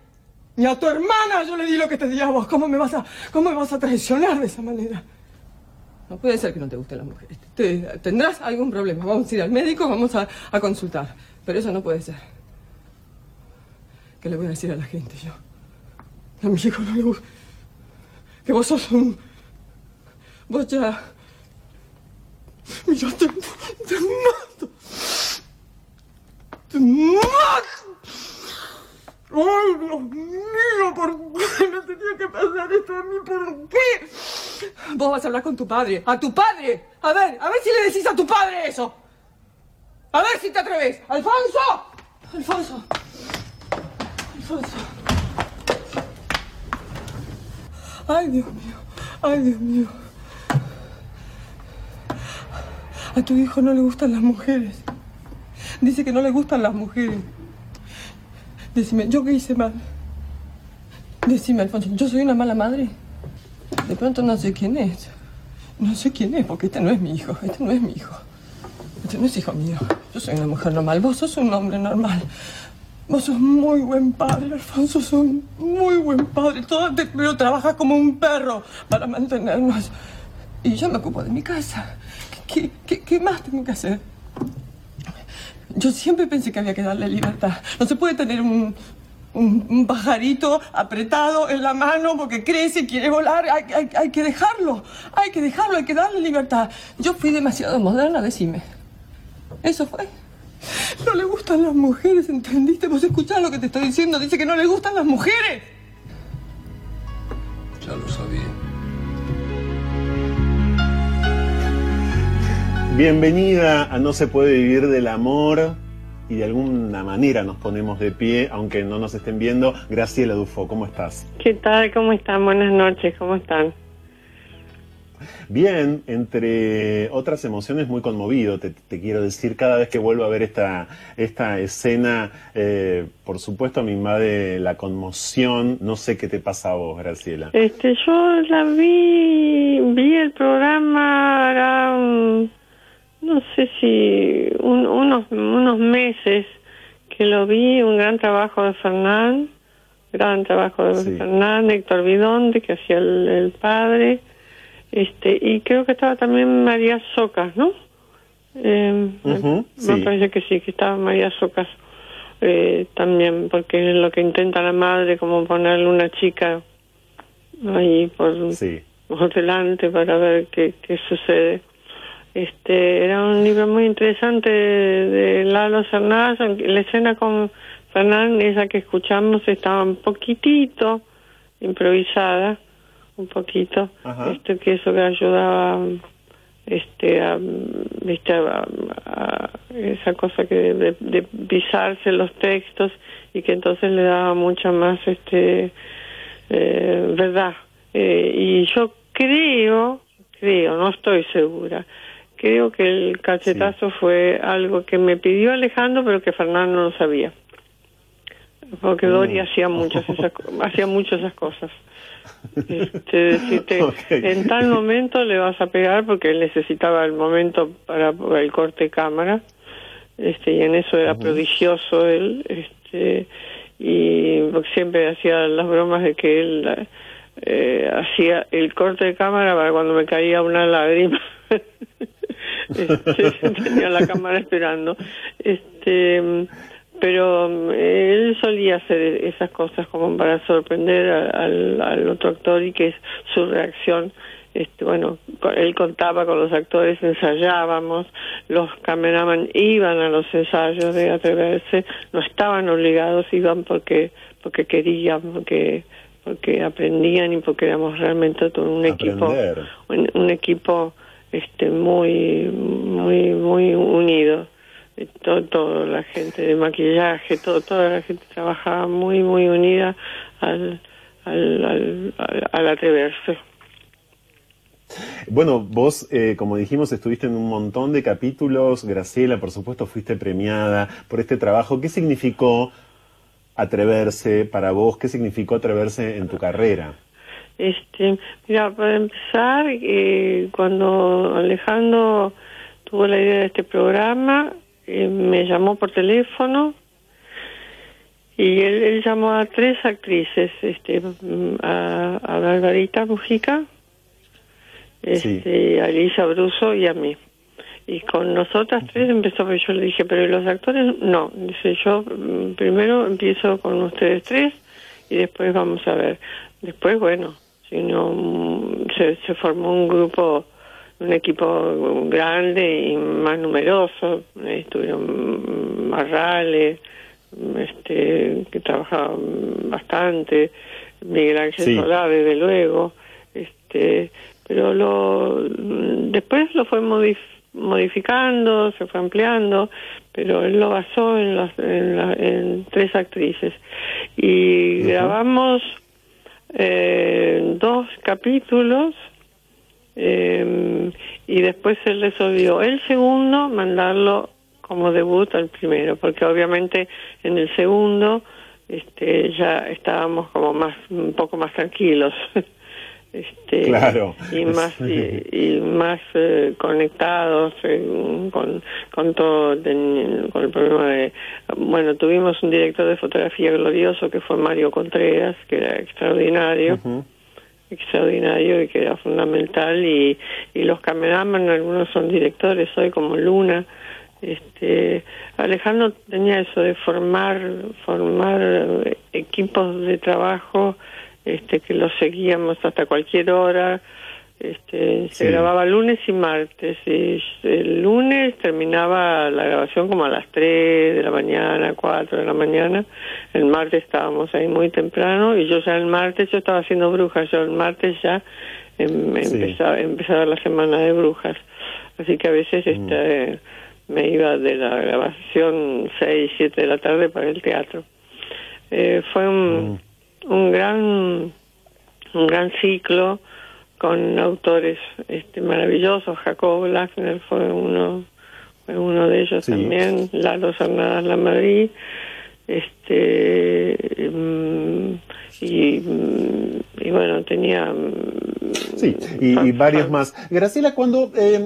Ni a tu hermana yo le di lo que te di a vos. ¿Cómo me vas a, cómo me vas a traicionar de esa manera? No puede ser que no te gusten las mujeres. Te- tendrás algún problema. Vamos a ir al médico, vamos a, a consultar. Pero eso no puede ser. ¿Qué le voy a decir a la gente yo? A mi hijo no le gusta. Que vos sos un. Vos ya. Mira, te, te mato. Te mato. ¡Ay, Dios mío! ¿Por qué me tenía que pasar esto a mí? ¿Por qué? Vos vas a hablar con tu padre. ¡A tu padre! A ver, a ver si le decís a tu padre eso. A ver si te atreves. ¡Alfonso! ¡Alfonso! ¡Alfonso! ¡Ay, Dios mío! ¡Ay, Dios mío! A tu hijo no le gustan las mujeres. Dice que no le gustan las mujeres. Decime, ¿yo qué hice mal? Decime, Alfonso, ¿yo soy una mala madre? De pronto no sé quién es. No sé quién es, porque este no es mi hijo. Este no es mi hijo. Este no es hijo mío. Yo soy una mujer normal. Vos sos un hombre normal. Vos sos muy buen padre, Alfonso. Sos un muy buen padre. Todo te, pero trabajas como un perro para mantenernos. Y yo me ocupo de mi casa. ¿Qué, qué, qué más tengo que hacer? Yo siempre pensé que había que darle libertad. No se puede tener un, un, un pajarito apretado en la mano porque crece y quiere volar. Hay, hay- hay que dejarlo. Hay que dejarlo, hay que darle libertad. Yo fui demasiado moderna, decime. Eso fue. No le gustan las mujeres, ¿entendiste? Vos escuchás lo que te estoy diciendo. Dice que no le gustan las mujeres. Ya lo sabía. Bienvenida a No se puede vivir del amor. y de alguna manera nos ponemos de pie, aunque no nos estén viendo. Graciela Dufo, ¿cómo estás? ¿Qué tal? ¿Cómo están? Buenas noches, ¿cómo están? Bien, entre otras emociones muy conmovido, te, quiero decir, cada vez que vuelvo a ver esta, esta escena, eh, por supuesto me invade la conmoción, no sé qué te pasa a vos, Graciela. Este, yo la vi, vi el programa, no sé si unos, unos meses que lo vi, un gran trabajo de Fernán, gran trabajo de Fernán, Héctor Vidonde, que hacía el padre, este y creo que estaba también María Socas, ¿no? Eh, me parece que sí, que estaba María Socas eh, también, porque es lo que intenta la madre, como ponerle una chica ahí por, por delante para ver qué, qué sucede. Este era un libro muy interesante de, Lalo Cernaz, la escena con Fernán, esa que escuchamos, estaba un poquitito improvisada un poquito. Esto que eso que ayudaba este a, viste a, esa cosa que de, pisarse los textos y que entonces le daba mucha más este eh, verdad. Eh, y yo creo creo no estoy segura creo que el cachetazo fue algo que me pidió Alejandro pero que Fernando no lo sabía. Porque Dori mm. hacía muchas *laughs* esas, hacía muchas esas cosas este, decirte, *laughs* en tal momento le vas a pegar porque él necesitaba el momento para, el corte cámara, este, y en eso era prodigioso él, este, y siempre hacía las bromas de que él eh, hacía el corte de cámara para cuando me caía una lágrima. *laughs* este, *laughs* tenía la cámara esperando. Este, pero mm, él solía hacer esas cosas como para sorprender al, otro actor y que es su reacción este, bueno, él contaba con los actores, ensayábamos, los cameraman iban a los ensayos de atreverse, no estaban obligados, iban porque porque querían, porque porque aprendían y porque éramos realmente todo un equipo, un, equipo este muy muy muy unido todo, toda la gente de maquillaje, todo, toda la gente trabajaba muy, muy unida al, al, al, atreverse. Bueno, vos, eh, como dijimos, estuviste en un montón de capítulos. Graciela, por supuesto, fuiste premiada por este trabajo. ¿Qué significó atreverse para vos? ¿Qué significó atreverse en tu carrera? Este, mira, para empezar, eh, cuando Alejandro tuvo la idea de este programa, eh, me llamó por teléfono y él, llamó a tres actrices, este, a, a Margarita Mujica, este, a Elisa Bruso y a mí. Y con nosotras tres empezó, pues yo le dije, pero los actores? No, dice yo, mm, primero empiezo con ustedes tres y después vamos a ver. Después, bueno, si no, mm, se, se formó un grupo un equipo grande y más numeroso. Estuvieron Marrales, este, que trabajaba bastante, Miguel Ángel sí. Solá, desde luego. Este, pero lo, después lo fue modificando, se fue ampliando, pero él lo basó en, las, en, tres actrices. Y grabamos eh, dos capítulos eh, y después él resolvió el segundo mandarlo como debut al primero, porque obviamente en el segundo este, ya estábamos como más un poco más tranquilos. *laughs* este claro. y más y, más eh, conectados eh, con con todo con el problema de bueno tuvimos un director de fotografía glorioso que fue Mario Contreras que era extraordinario extraordinario y que era fundamental y, y los cameraman algunos son directores hoy como Luna. Este Alejandro tenía eso de formar formar equipos de trabajo este que los seguíamos hasta cualquier hora este, se grababa lunes y martes y el lunes terminaba la grabación como a las 3 de la mañana, 4 de la mañana. El martes estábamos ahí muy temprano y yo ya el martes, yo estaba haciendo brujas, yo el martes ya em, empezaba, empezaba la semana de brujas. Así que a veces mm. este, me iba de la grabación 6, 7 de la tarde para el teatro. Eh, fue un, un gran un gran ciclo con autores este maravillosos Jacob Lachner fue uno fue uno de ellos Sí. también Lalo Cernadas La Madrid este mm, y, mm, y bueno tenía mm, Sí, y, y varios más. Graciela, cuando eh,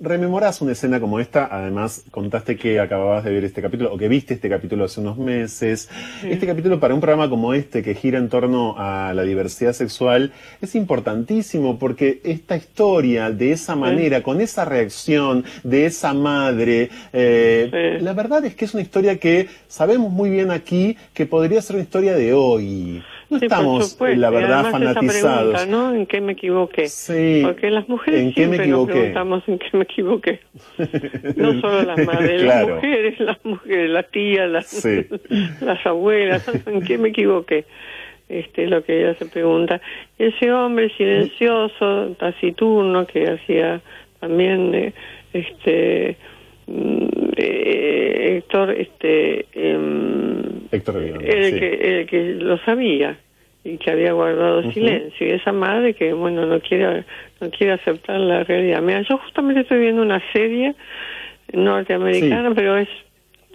rememoras una escena como esta, además contaste que acababas de ver este capítulo, o que viste este capítulo hace unos meses, este capítulo para un programa como este, que gira en torno a la diversidad sexual, es importantísimo porque esta historia, de esa manera, con esa reacción de esa madre, eh, la verdad es que es una historia que sabemos muy bien aquí que podría ser una historia de hoy. No Sí, estamos, supuesto. la verdad, esa fanatizados. pregunta, ¿no? ¿En qué me equivoqué? Sí. Porque las mujeres ¿En qué me siempre nos preguntamos en qué me equivoqué. No *laughs* solo las madres, Claro. las mujeres, las mujeres, las tías, las, Sí. *laughs* las abuelas, ¿en qué me equivoqué? Este es lo que ella se pregunta. Ese hombre silencioso, taciturno, que hacía también eh, este mm, eh, Héctor, este em, Héctor Biondo, el, sí. que, el que lo sabía y que había guardado silencio. Y esa madre que bueno no quiere no quiere aceptar la realidad. Mira yo justamente estoy viendo una serie norteamericana Sí. pero es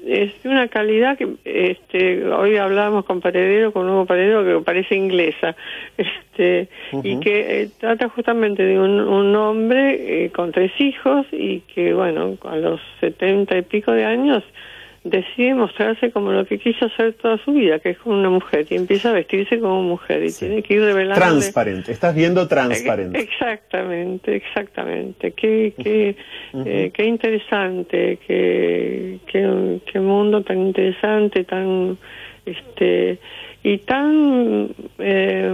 es de una calidad que este hoy hablábamos con Paredero con Hugo Paredero que parece inglesa. *laughs* Este y que eh, trata justamente de un, un hombre eh, con tres hijos y que bueno a los setenta y pico de años decide mostrarse como lo que quiso hacer toda su vida, que es como una mujer, y empieza a vestirse como mujer y tiene que ir revelando Transparente, estás viendo transparente. Exactamente, exactamente. Qué, qué, eh, qué interesante, qué, qué, qué mundo tan interesante, tan este y tan eh,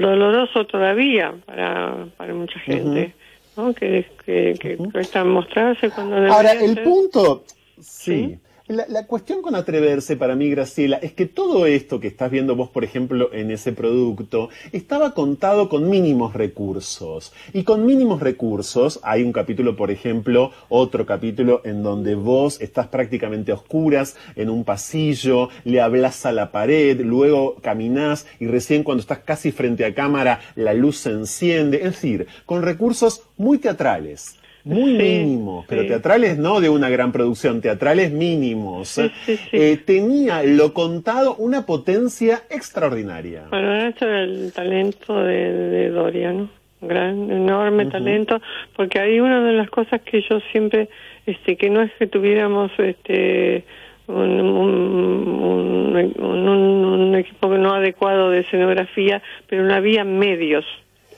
doloroso todavía para, para mucha gente, ¿no? Que, que, que cuesta mostrarse cuando Ahora, el ser- punto, sí. La, cuestión con atreverse para mí, Graciela, es que todo esto que estás viendo vos, por ejemplo, en ese producto, estaba contado con mínimos recursos. Y con mínimos recursos, hay un capítulo, por ejemplo, otro capítulo en donde vos estás prácticamente a oscuras en un pasillo, le hablas a la pared, luego caminás y recién cuando estás casi frente a cámara, la luz se enciende. Es decir, con recursos muy teatrales. Muy mínimos, pero sí. teatrales no de una gran producción, teatrales mínimos. Sí, sí, sí. Eh, tenía lo contado una potencia extraordinaria. Bueno, era el talento de, de Doria, ¿no? Gran, enorme talento, porque hay una de las cosas que yo siempre, este, que no es que tuviéramos, este, un, un, un- un- equipo no adecuado de escenografía, pero no había medios,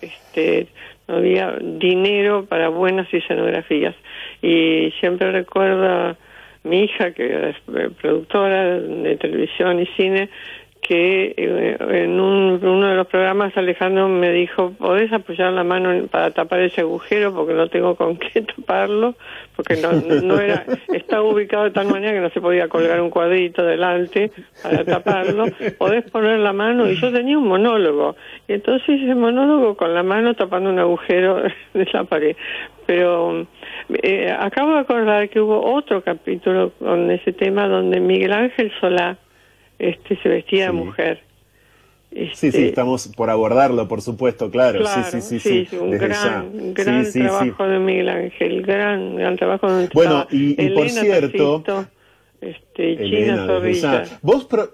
este, había dinero para buenas escenografías. Y siempre recuerdo mi hija, que es eh, productora de televisión y cine, que eh, en un- uno de los programas Alejandro me dijo, ¿podés apoyar la mano para tapar ese agujero? Porque no tengo con qué *laughs* taparlo, porque no, no era, estaba ubicado de tal manera que no se podía colgar un cuadrito delante para taparlo. ¿Podés poner la mano? Y yo tenía un monólogo. Y entonces ese monólogo con la mano tapando un agujero *laughs* de la pared. Pero eh, acabo de acordar que hubo otro capítulo con ese tema donde Miguel Ángel Solá este se vestía de Sí. mujer. Sí, Este, sí, estamos por abordarlo, por supuesto, claro. Claro, sí, sí, sí, sí, un gran, ya. gran trabajo de Miguel Ángel, gran, gran trabajo. donde Bueno, y- y por cierto, este, China Elena. Zorrilla. Vos, pro-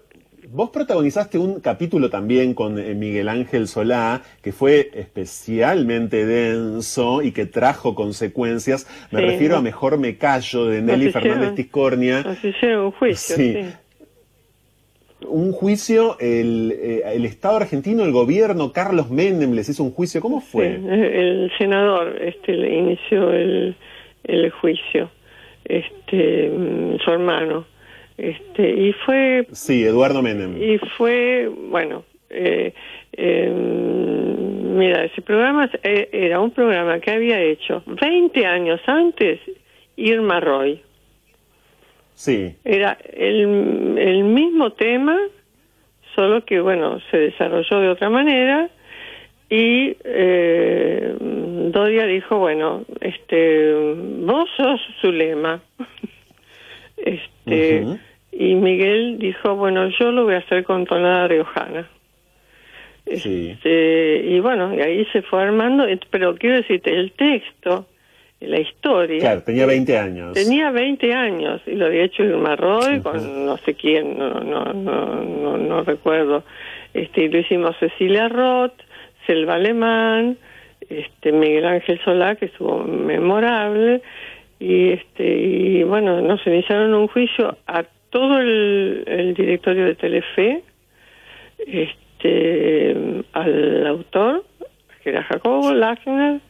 vos protagonizaste un capítulo también con eh, Miguel Ángel Solá, que fue especialmente denso y que trajo consecuencias. Me Sí, refiero ¿no? a Mejor me callo de Nelly Fernández Tiscornia. Nos hicieron un juicio, Sí. sí. Un juicio, el, eh, el Estado argentino, el gobierno, Carlos Menem les hizo un juicio. ¿Cómo fue? Sí, el senador este le inició el, el juicio este mm, su hermano este y fue Sí, Eduardo Menem. y fue bueno eh, eh, mira ese programa eh, era un programa que había hecho 20 años antes Irma Roy Sí. era el, el mismo tema, solo que, bueno, se desarrolló de otra manera y eh, Doria dijo, bueno, este, vos sos Zulema. *laughs* este, Y Miguel dijo, bueno, yo lo voy a hacer con tonada riojana. Este, y bueno, y ahí se fue armando, pero quiero decirte, el texto, la historia. Claro, tenía 20 años. Tenía 20 años y lo había hecho Irma Roy con no sé quién, no, no, no, no, no recuerdo. Este, lo hicimos Cecilia Roth, Selva Alemán, este, Miguel Ángel Solá, que estuvo memorable, y este, y bueno, nos iniciaron un juicio a todo el, el directorio de Telefe, este, al autor, que era Jacobo Lachner,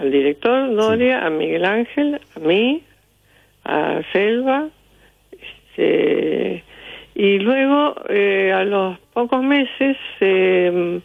al director Doria, a Miguel Ángel, a mí, a Selva, este, y luego eh, a los pocos meses eh,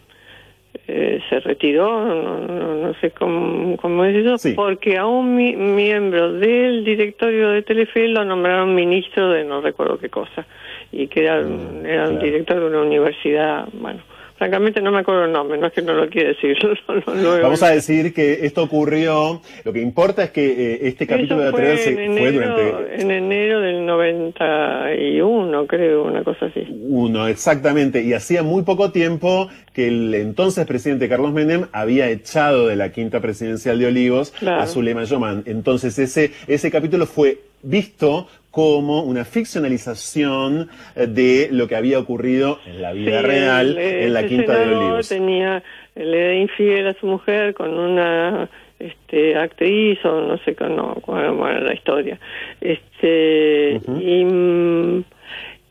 eh, se retiró, no, sé cómo, cómo es eso, porque a un miembro del directorio de Telefe lo nombraron ministro de no recuerdo qué cosa, y que era, mm, era un director de una universidad, bueno, francamente no me acuerdo el nombre, no es que no lo quiera decir. *laughs* Vamos a decir que esto ocurrió, lo que importa es que eh, este capítulo de Atreverse fue, durante... En enero del 91, creo, una cosa así. Uno, exactamente, y hacía muy poco tiempo que el entonces presidente Carlos Menem había echado de la quinta presidencial de Olivos a Zulema Yoman. Entonces ese, ese capítulo fue visto como una ficcionalización eh, de lo que había ocurrido en la vida real en la Quinta de Olivos. Tenía, le era infiel a su mujer con una este, actriz o no sé no, cuál era la historia. Este, y, mm,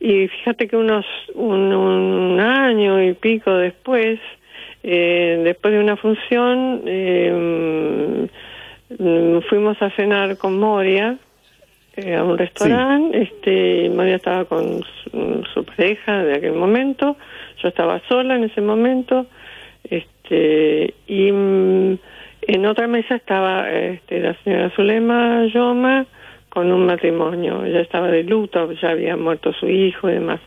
y fíjate que unos un, año y pico después, eh, después de una función, eh, mm, fuimos a cenar con Moria eh, a un restaurante, este, María estaba con su, pareja de aquel momento, yo estaba sola en ese momento, este, y mm, en otra mesa estaba este, la señora Zulema Yoma con un matrimonio, ella estaba de luto, ya había muerto su hijo y demás.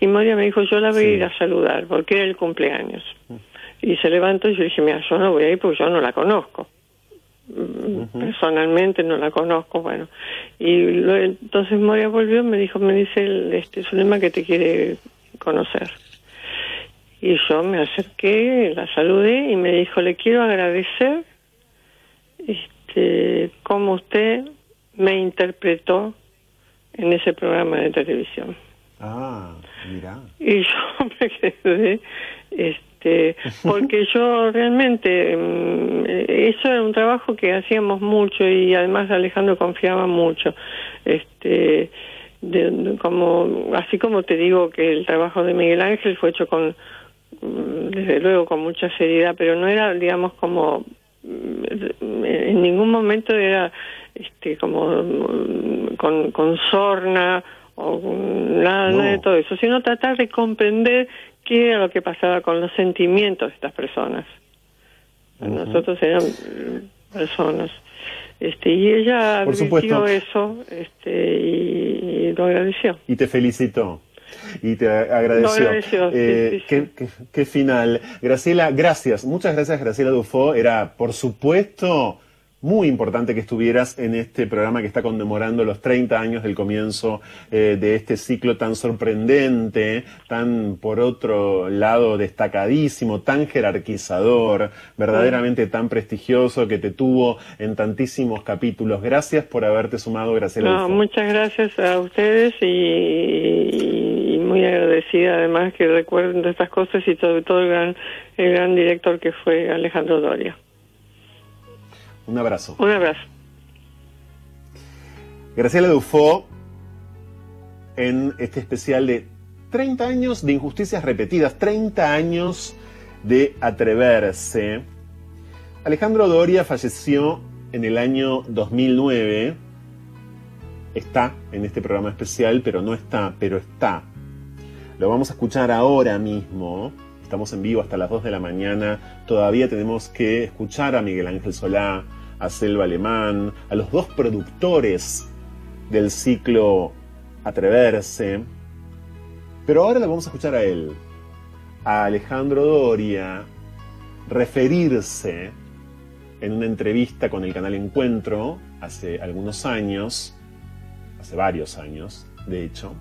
Y María me dijo, yo la voy a ir a saludar, porque era el cumpleaños. Mm. Y se levantó y yo dije, mira, yo no voy a ir porque yo no la conozco personalmente no la conozco bueno. Y entonces Moria volvió y me dijo me dice el, este Zulema que te quiere conocer. Y yo me acerqué la saludé y me dijo le quiero agradecer este cómo usted me interpretó en ese programa de televisión. Ah mira y yo *laughs* me quedé este este, porque yo realmente mm, eso era un trabajo que hacíamos mucho y además Alejandro confiaba mucho. Este como así como te digo que el trabajo de Miguel Ángel fue hecho con mm, desde luego con mucha seriedad pero no era digamos como mm, en ningún momento era este como con, con sorna o nada, nada de todo eso sino tratar de comprender qué era lo que pasaba con los sentimientos de estas personas. Nosotros eran personas. Este, y ella advirtió eso este, y, lo agradeció. Y te felicitó. Y te agradeció. agradeció eh, qué, qué, final. Graciela, gracias. Muchas gracias, Graciela Dufo. Era, por supuesto, muy importante que estuvieras en este programa que está conmemorando los 30 años del comienzo eh, de este ciclo tan sorprendente, tan por otro lado destacadísimo, tan jerarquizador, verdaderamente tan prestigioso que te tuvo en tantísimos capítulos. Gracias por haberte sumado, Graciela. muchas gracias a ustedes y, muy agradecida además que recuerden de estas cosas y sobre todo el gran, el gran director que fue Alejandro Doria. Un abrazo. Un abrazo. Graciela Dufo en este especial de 30 años de injusticias repetidas, 30 años de atreverse. Alejandro Doria falleció en el año 2009. Está en este programa especial, pero no está, pero está. Lo vamos a escuchar ahora mismo. Estamos en vivo hasta las 2 de la mañana. Todavía tenemos que escuchar a Miguel Ángel Solá, a Selva Alemán, a los dos productores del ciclo Atreverse. Pero ahora le vamos a escuchar a él, a Alejandro Doria, referirse en una entrevista con el canal Encuentro hace algunos años, hace varios años, de hecho,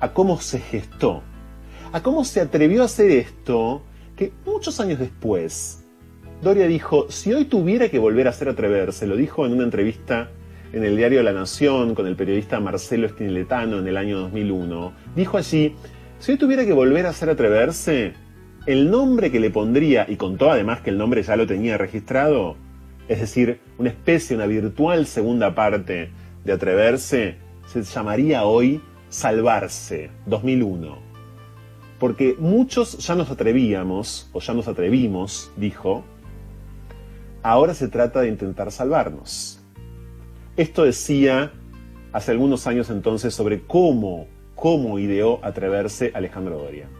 a cómo se gestó, a cómo se atrevió a hacer esto, que muchos años después, Doria dijo, si hoy tuviera que volver a hacer atreverse, lo dijo en una entrevista en el diario La Nación con el periodista Marcelo Estiletano en el año 2001, dijo allí, si hoy tuviera que volver a hacer atreverse, el nombre que le pondría, y contó además que el nombre ya lo tenía registrado, es decir, una especie, una virtual segunda parte de atreverse, se llamaría hoy Salvarse 2001. Porque muchos ya nos atrevíamos, o ya nos atrevimos, dijo, ahora se trata de intentar salvarnos. Esto decía hace algunos años entonces sobre cómo, cómo ideó atreverse Alejandro Doria.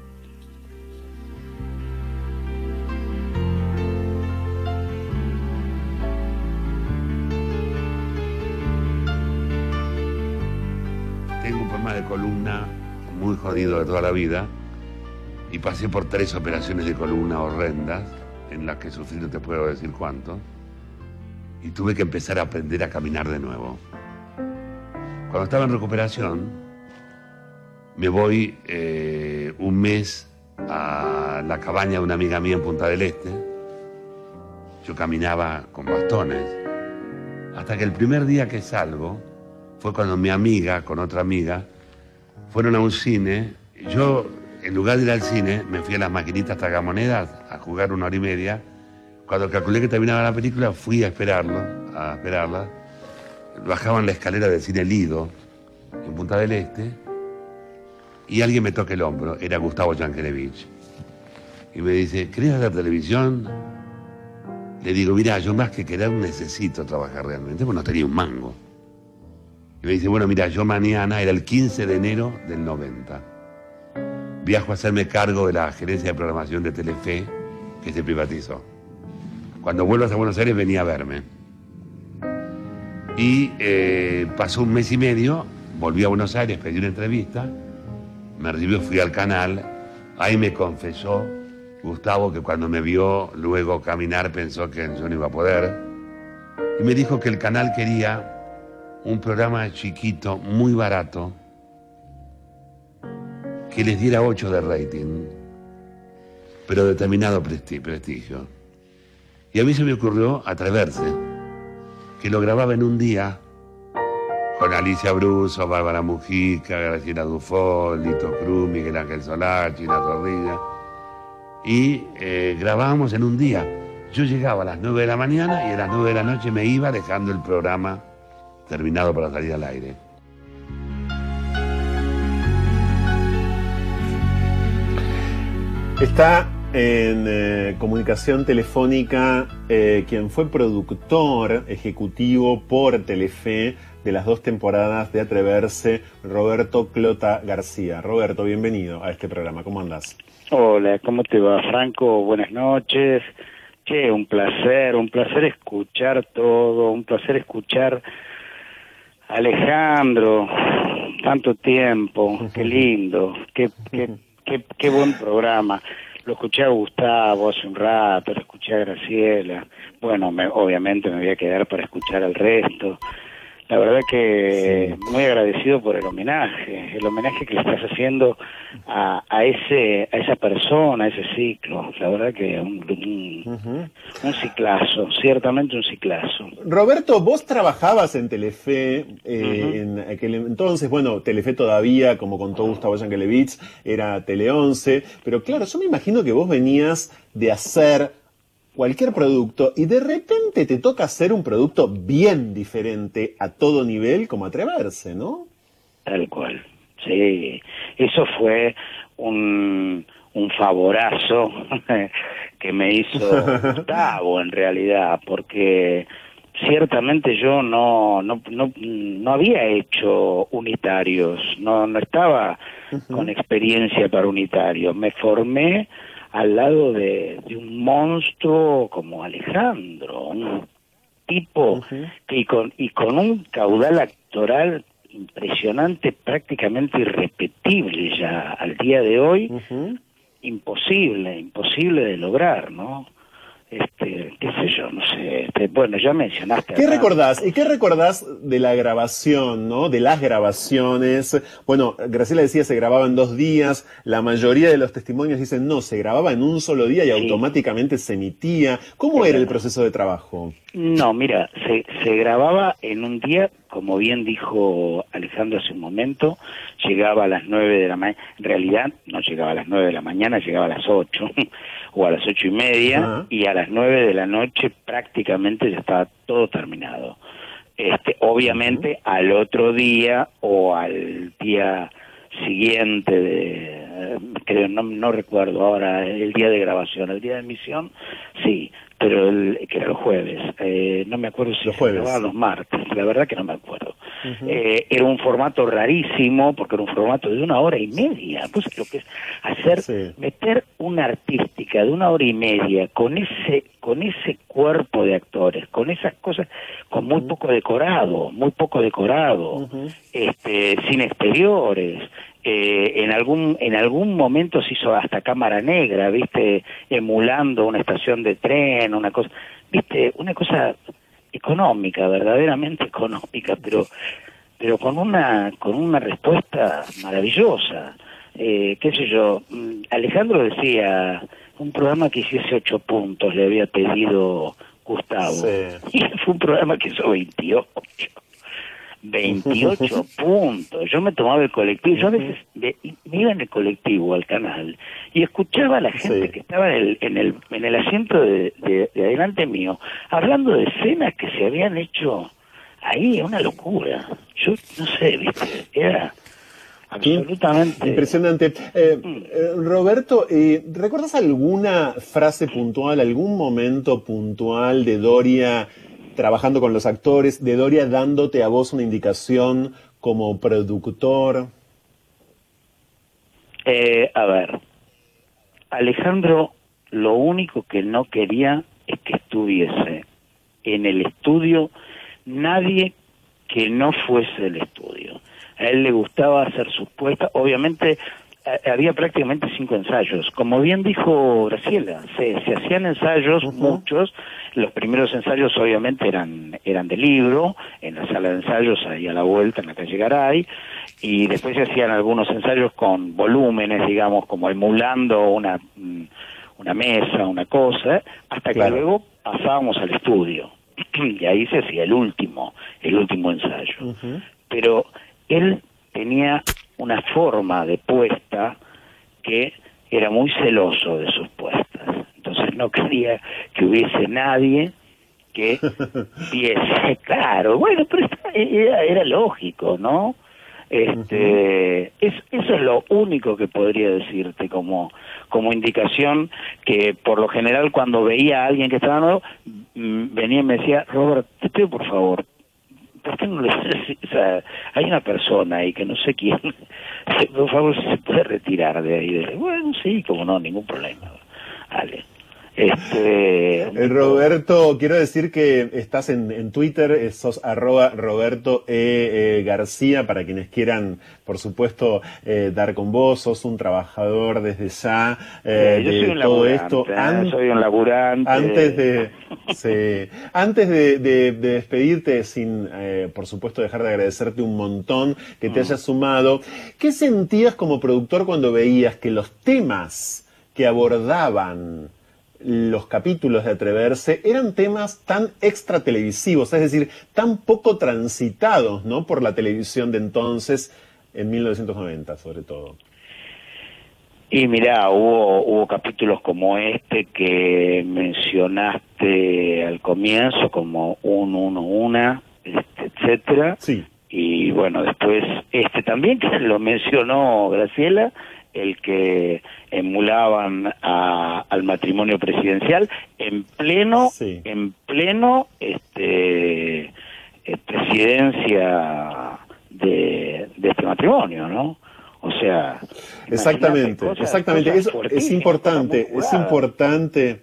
Tengo un problema de columna muy jodido de toda la vida y pasé por tres operaciones de columna horrendas en las que sufrí no te puedo decir cuánto y tuve que empezar a aprender a caminar de nuevo. Cuando estaba en recuperación, me voy eh, un mes a la cabaña de una amiga mía en Punta del Este. Yo caminaba con bastones. Hasta que el primer día que salgo fue cuando mi amiga, con otra amiga, fueron a un cine. Yo, en lugar de ir al cine, me fui a las maquinitas tragamonedas a jugar una hora y media cuando calculé que terminaba la película, fui a esperarlo, a esperarla. Bajaban la escalera del cine Lido, en Punta del Este, y alguien me toca el hombro, era Gustavo Yankelevich. Y me dice, ¿querés hacer televisión? Le digo, mira, yo más que querer necesito trabajar realmente, porque no tenía un mango. Y me dice, bueno, mira, yo mañana, era el 15 de enero del 90, viajo a hacerme cargo de la gerencia de programación de Telefe, que se privatizó. Cuando vuelvas a Buenos Aires venía a verme. Y eh, pasó un mes y medio, volví a Buenos Aires, pedí una entrevista, me recibió, fui al canal, ahí me confesó Gustavo que cuando me vio luego caminar pensó que yo no iba a poder. Y me dijo que el canal quería un programa chiquito, muy barato, que les diera 8 de rating, pero determinado prestigio. Y a mí se me ocurrió atreverse, que lo grababa en un día con Alicia Bruso, Bárbara Mujica, Graciela Dufo, Lito Cruz, Miguel Ángel Solar, China Torrilla. Y eh, grabábamos en un día. Yo llegaba a las 9 de la mañana y a las 9 de la noche me iba dejando el programa terminado para salir al aire. Está en eh, comunicación telefónica eh, quien fue productor ejecutivo por Telefe de las dos temporadas de Atreverse, Roberto Clota García. Roberto, bienvenido a este programa. ¿Cómo andas? Hola, ¿cómo te va, Franco? Buenas noches. Che, un placer, un placer escuchar todo, un placer escuchar a Alejandro, tanto tiempo, qué *laughs* lindo, qué, qué, *laughs* qué, qué buen programa. Lo escuché a Gustavo hace un rato, lo escuché a Graciela. Bueno, me, obviamente me voy a quedar para escuchar al resto. La verdad que muy agradecido por el homenaje, el homenaje que le estás haciendo a, a ese a esa persona, a ese ciclo. La verdad que un, un, un ciclazo, ciertamente un ciclazo. Roberto, vos trabajabas en Telefe eh, en aquel entonces, bueno, Telefe todavía, como contó Gustavo Yankelevich, era Tele 11, pero claro, yo me imagino que vos venías de hacer cualquier producto y de repente te toca hacer un producto bien diferente a todo nivel como atreverse, ¿no? Tal cual, sí. Eso fue un, un favorazo *laughs* que me hizo *laughs* Gustavo en realidad, porque ciertamente yo no, no, no, no había hecho unitarios, no, no estaba con experiencia para unitarios, me formé al lado de, de un monstruo como Alejandro, un tipo que y con, y con un caudal actoral impresionante, prácticamente irrepetible ya al día de hoy, imposible, imposible de lograr, ¿no? Este, qué sé yo, no sé, este, bueno, ya mencionaste. ¿Qué acá- recordás? ¿Y qué recordás de la grabación, no? De las grabaciones. Bueno, Graciela decía se grababa en dos días. La mayoría de los testimonios dicen no, se grababa en un solo día y automáticamente se emitía. ¿Cómo era el proceso de trabajo? No, mira, se, se grababa en un día, como bien dijo Alejandro hace un momento, llegaba a las nueve de la mañana, en realidad no llegaba a las nueve de la mañana, llegaba a las ocho *laughs* o a las ocho y media Ajá. y a las nueve de la noche prácticamente ya estaba todo terminado. Este, obviamente al otro día o al día siguiente de creo no, no recuerdo ahora el día de grabación el día de emisión sí pero el que era los jueves. Eh, no me acuerdo si se grababa los martes la verdad que no me acuerdo. Eh, era un formato rarísimo porque era un formato de una hora y media. Pues lo que es hacer meter una artística de una hora y media con ese con ese cuerpo de actores con esas cosas con muy poco decorado muy poco decorado este sin exteriores eh, en algún en algún momento se hizo hasta cámara negra viste emulando una estación de tren una cosa viste una cosa económica verdaderamente *laughs* económica pero pero con una con una respuesta maravillosa. Eh, qué sé yo mm, Alejandro decía un programa que hiciese ocho puntos le había pedido Gustavo *laughs* y fue un programa que hizo 28 28 *laughs* puntos. Yo me tomaba el colectivo, yo a veces me, me iba en el colectivo al canal y escuchaba a la gente que estaba en el, en el, en el asiento de, de- de adelante mío hablando de escenas que se habían hecho ahí, una locura. Yo no sé, ¿viste? Era absolutamente... Impresionante. Eh, eh, Roberto, eh, ¿recuerdas alguna frase puntual, algún momento puntual de Doria trabajando con los actores, de Doria dándote a vos una indicación como productor? Eh, a ver, Alejandro lo único que no quería es que estuviese en el estudio nadie que no fuese el estudio. A él le gustaba hacer sus puestas, obviamente había prácticamente cinco ensayos. Como bien dijo Graciela, se, se hacían ensayos, muchos. Los primeros ensayos obviamente eran, eran de libro, en la sala de ensayos ahí a la vuelta en la calle Garay, y después se hacían algunos ensayos con volúmenes, digamos, como emulando una, mm, una mesa, una cosa, hasta que Claro. luego pasábamos al estudio. *clears throat* y ahí se hacía el último, el último ensayo pero él tenía una forma de puesta que era muy celoso de sus puestas. Entonces no quería que hubiese nadie que *laughs* viese, claro, bueno, pero está- era, era lógico, ¿no? Este, es, eso es lo único que podría decirte como, como indicación que por lo general cuando veía a alguien que estaba nuevo, mm, venía y me decía, Robert, te pido por favor, ¿por qué no le *laughs* o sea, hay una persona ahí que no sé quién, *laughs* por favor, si se puede retirar de ahí. Bueno, sí, como no, ningún problema. Vale. Este, *laughs* Roberto, quiero decir que estás en, en Twitter, eh, sos arroba Roberto E. eh, García, para quienes quieran, por supuesto, eh, dar con vos, sos un trabajador desde ya eh, yo de soy un todo esto. An- soy un laburante. Antes de, *laughs* sí. antes de, de- de despedirte, sin, eh, por supuesto, dejar de agradecerte un montón que te hayas sumado, ¿qué sentías como productor cuando veías que los temas que abordaban los capítulos de Atreverse eran temas tan extra televisivos, es decir, tan poco transitados, ¿no? Por la televisión de entonces, en 1990 sobre todo. Y mira, hubo, hubo capítulos como este que mencionaste al comienzo, como un, uno, una, este, etcétera. Sí. Y bueno, después este también que lo mencionó Graciela, el que emulaban a- al matrimonio presidencial en pleno, en pleno, este, eh, presidencia de, de este matrimonio, ¿no? O sea, Exactamente, cosas- exactamente. cosas Eso es importante, es importante.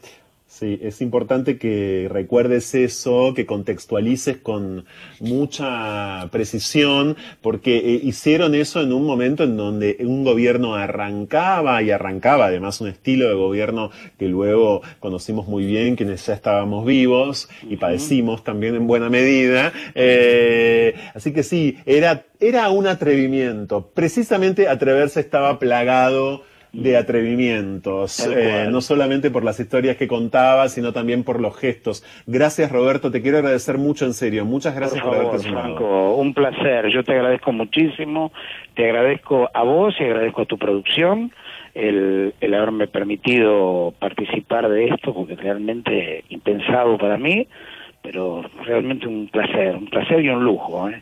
Sí, es importante que recuerdes eso, que contextualices con mucha precisión, porque eh, hicieron eso en un momento en donde un gobierno arrancaba y arrancaba además un estilo de gobierno que luego conocimos muy bien quienes ya estábamos vivos y padecimos también en buena medida. Eh, así que sí, era, era un atrevimiento. Precisamente atreverse estaba plagado de atrevimientos, eh, no solamente por las historias que contaba, sino también por los gestos. Gracias Roberto, te quiero agradecer mucho en serio, muchas gracias por, haberte sumado. Franco, un placer, yo te agradezco muchísimo, te agradezco a vos y agradezco a tu producción el, el haberme permitido participar de esto, porque realmente impensado para mí, pero realmente un placer, un placer y un lujo. ¿eh?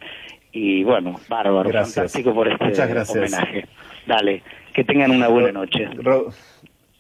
Y bueno, bárbaro, fantástico por este homenaje. Dale. Que tengan una buena noche.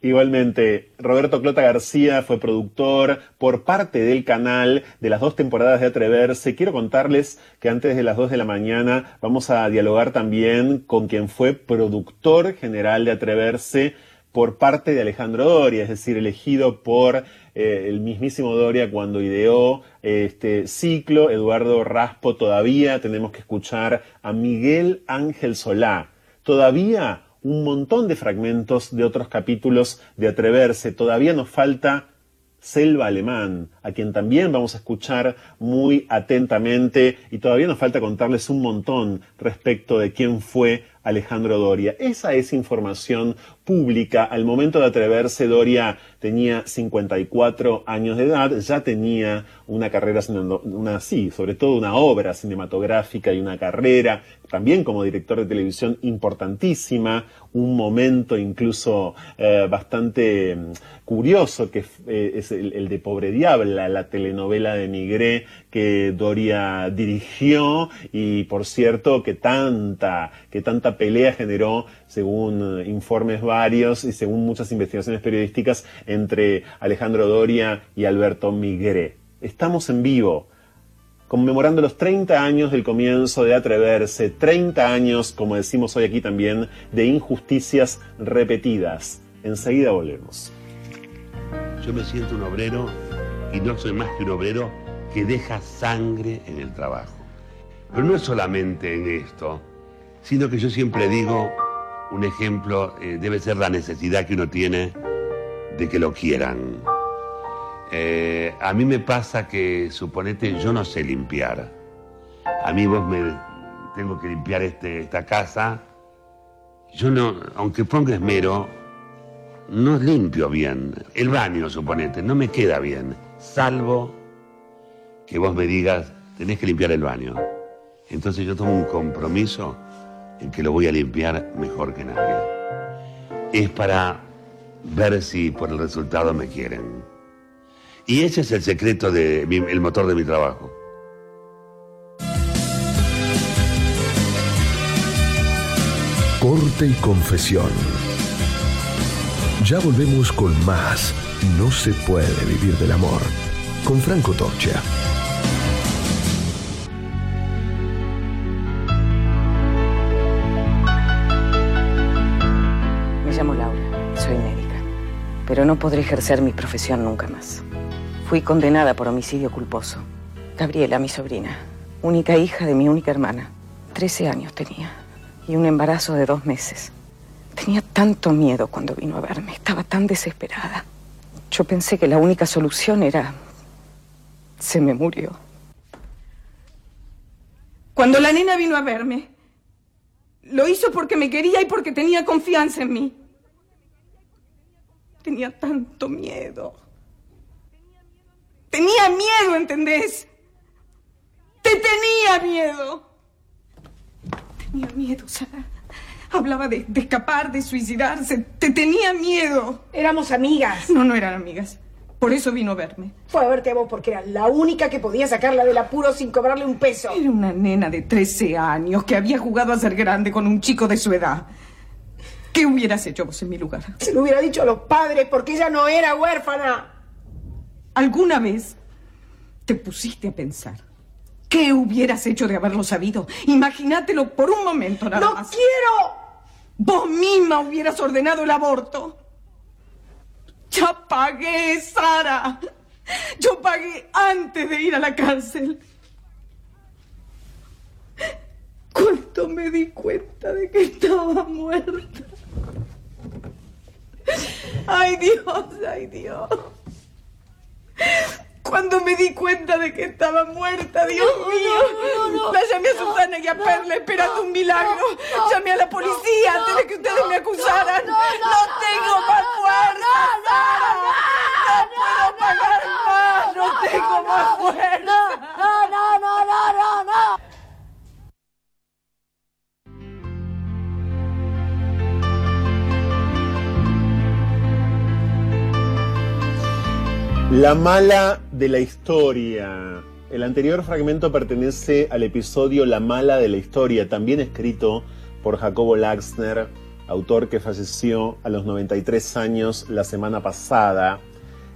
igualmente, Roberto Clota García fue productor por parte del canal de las dos temporadas de Atreverse. Quiero contarles que antes de las dos de la mañana vamos a dialogar también con quien fue productor general de Atreverse por parte de Alejandro Doria, es decir, elegido por eh, el mismísimo Doria cuando ideó este ciclo. Eduardo Raspo, todavía tenemos que escuchar a Miguel Ángel Solá. Todavía un montón de fragmentos de otros capítulos de Atreverse. Todavía nos falta Selva Alemán, a quien también vamos a escuchar muy atentamente y todavía nos falta contarles un montón respecto de quién fue Alejandro Doria. Esa es información pública. Al momento de atreverse, Doria tenía 54 años de edad, ya tenía una carrera, una, sí, sobre todo una obra cinematográfica y una carrera, también como director de televisión importantísima, un momento incluso eh, bastante mm, curioso que eh, es el, de Pobre Diabla, la telenovela de Migré que Doria dirigió y por cierto que tanta, que tanta pelea generó según eh, informes varios y según muchas investigaciones periodísticas entre Alejandro Doria y Alberto Migré. Estamos en vivo conmemorando los 30 años del comienzo de Atreverse, 30 años, como decimos hoy aquí también, de injusticias repetidas. Enseguida volvemos. Yo me siento un obrero y no soy más que un obrero que deja sangre en el trabajo. Pero no es solamente en esto, sino que yo siempre digo, un ejemplo eh, debe ser la necesidad que uno tiene de que lo quieran. Eh, a mí me pasa que, suponete, yo no sé limpiar. A mí vos me tengo que limpiar este, esta casa. Yo no, aunque ponga esmero, no limpio bien. El baño, suponete, no me queda bien. Salvo que vos me digas, tenés que limpiar el baño. Entonces yo tomo un compromiso en que lo voy a limpiar mejor que nadie. Es para ver si por el resultado me quieren. Y ese es el secreto del motor de mi trabajo. Corte y confesión. Ya volvemos con más. No se puede vivir del amor. Con Franco Torcha. Pero no podré ejercer mi profesión nunca más. Fui condenada por homicidio culposo. Gabriela, mi sobrina, única hija de mi única hermana. Trece años tenía y un embarazo de dos meses. Tenía tanto miedo cuando vino a verme, estaba tan desesperada. Yo pensé que la única solución era... Se me murió. Cuando la nena vino a verme, lo hizo porque me quería y porque tenía confianza en mí. Tenía tanto miedo. Tenía miedo, ¿entendés? Te tenía miedo. Tenía miedo, Sara. Hablaba de, escapar, de suicidarse. Te tenía miedo. Éramos amigas. No, no eran amigas. Por eso vino a verme. Fue a verte a vos porque era la única que podía sacarla del apuro sin cobrarle un peso. Era una nena de 13 años que había jugado a ser grande con un chico de su edad. ¿Qué hubieras hecho vos en mi lugar? Se lo hubiera dicho a los padres porque ella no era huérfana. ¿Alguna vez te pusiste a pensar qué hubieras hecho de haberlo sabido? Imagínatelo por un momento nada más. ¡No quiero! Vos misma hubieras ordenado el aborto. Ya pagué, Sara. Yo pagué antes de ir a la cárcel. Cuando me di cuenta de que estaba muerta. Ay Dios, ay Dios. Cuando me di cuenta de que estaba muerta, Dios mío. la llamé a Susana y a Perla esperando un milagro. llamé a la policía antes de que ustedes me acusaran. No, tengo más fuerza, Sara. No puedo pagar más. No tengo más fuerza. No, no, no, no, no, no. La mala de la historia. El anterior fragmento pertenece al episodio La mala de la historia, también escrito por Jacobo Laxner, autor que falleció a los 93 años la semana pasada,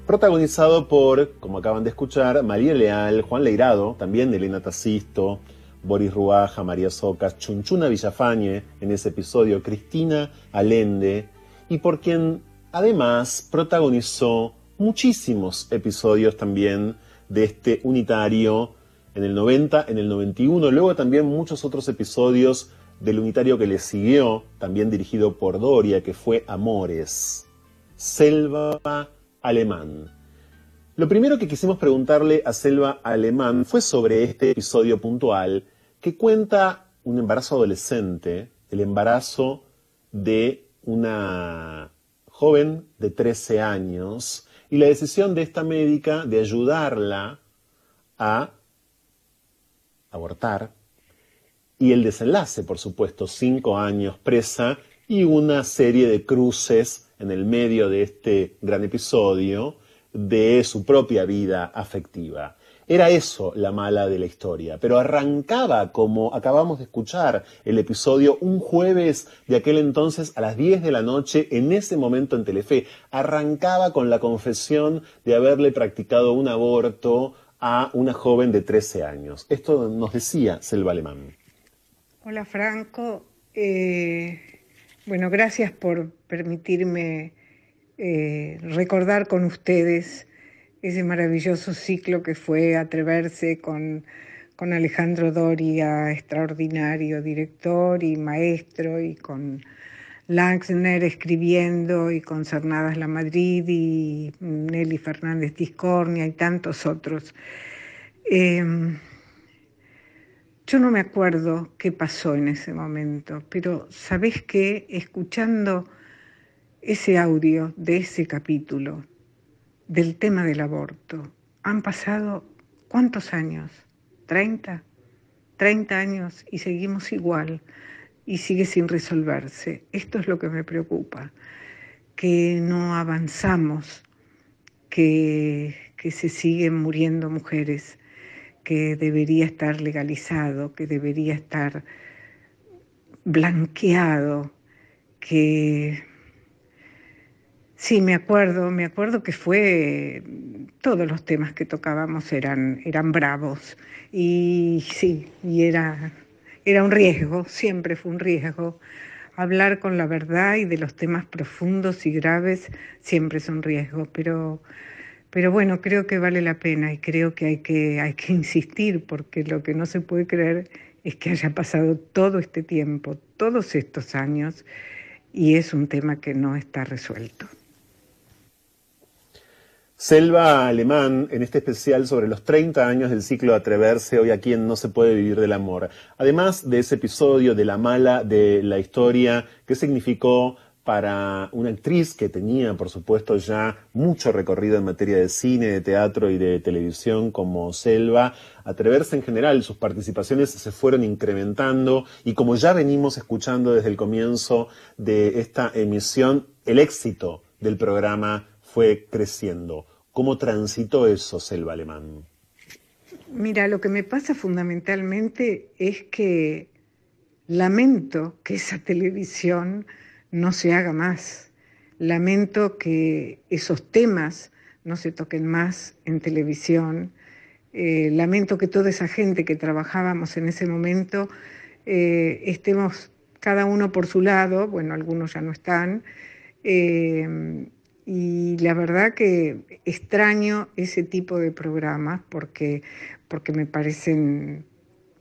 protagonizado por, como acaban de escuchar, María Leal, Juan Leirado, también Elena Tacisto, Boris Ruaja, María Socas, Chunchuna Villafañe en ese episodio, Cristina Alende, y por quien además protagonizó muchísimos episodios también de este unitario en el 90, en el 91, luego también muchos otros episodios del unitario que le siguió, también dirigido por Doria, que fue Amores, Selva Alemán. Lo primero que quisimos preguntarle a Selva Alemán fue sobre este episodio puntual que cuenta un embarazo adolescente, el embarazo de una joven de 13 años, y la decisión de esta médica de ayudarla a abortar y el desenlace, por supuesto, cinco años presa y una serie de cruces en el medio de este gran episodio de su propia vida afectiva. Era eso la mala de la historia, pero arrancaba como acabamos de escuchar el episodio un jueves de aquel entonces a las 10 de la noche, en ese momento en Telefe, arrancaba con la confesión de haberle practicado un aborto a una joven de 13 años. Esto nos decía Selva Alemán. Hola Franco, eh, bueno, gracias por permitirme eh, recordar con ustedes ese maravilloso ciclo que fue Atreverse con, con Alejandro Doria, extraordinario director y maestro, y con Laxner escribiendo, y con Cernadas La Madrid, y Nelly Fernández Discornia, y tantos otros. Em, yo no me acuerdo qué pasó en ese momento, pero ¿sabés qué? Escuchando ese audio de ese capítulo, del tema del aborto. Han pasado cuántos años? ¿30? 30 años y seguimos igual y sigue sin resolverse. Esto es lo que me preocupa, que no avanzamos, que, que se siguen muriendo mujeres, que debería estar legalizado, que debería estar blanqueado, que Sí, me acuerdo, me acuerdo que fue, todos los temas que tocábamos eran, eran bravos y sí, y era, era un riesgo, siempre fue un riesgo. Hablar con la verdad y de los temas profundos y graves siempre es un riesgo, pero, pero bueno, creo que vale la pena y creo que hay, que hay que insistir porque lo que no se puede creer es que haya pasado todo este tiempo, todos estos años, y es un tema que no está resuelto. Selva Alemán, en este especial sobre los 30 años del ciclo Atreverse, hoy aquí en No se puede vivir del amor. Además de ese episodio de la mala de la historia, ¿qué significó para una actriz que tenía, por supuesto, ya mucho recorrido en materia de cine, de teatro y de televisión como Selva, Atreverse en general, sus participaciones se fueron incrementando y como ya venimos escuchando desde el comienzo de esta emisión, el éxito del programa fue creciendo. ¿Cómo transitó eso Selva Alemán? Mira, lo que me pasa fundamentalmente es que lamento que esa televisión no se haga más. Lamento que esos temas no se toquen más en televisión. Eh, lamento que toda esa gente que trabajábamos en ese momento eh, estemos cada uno por su lado, bueno, algunos ya no están, eh, y la verdad que extraño ese tipo de programas porque, porque me parecen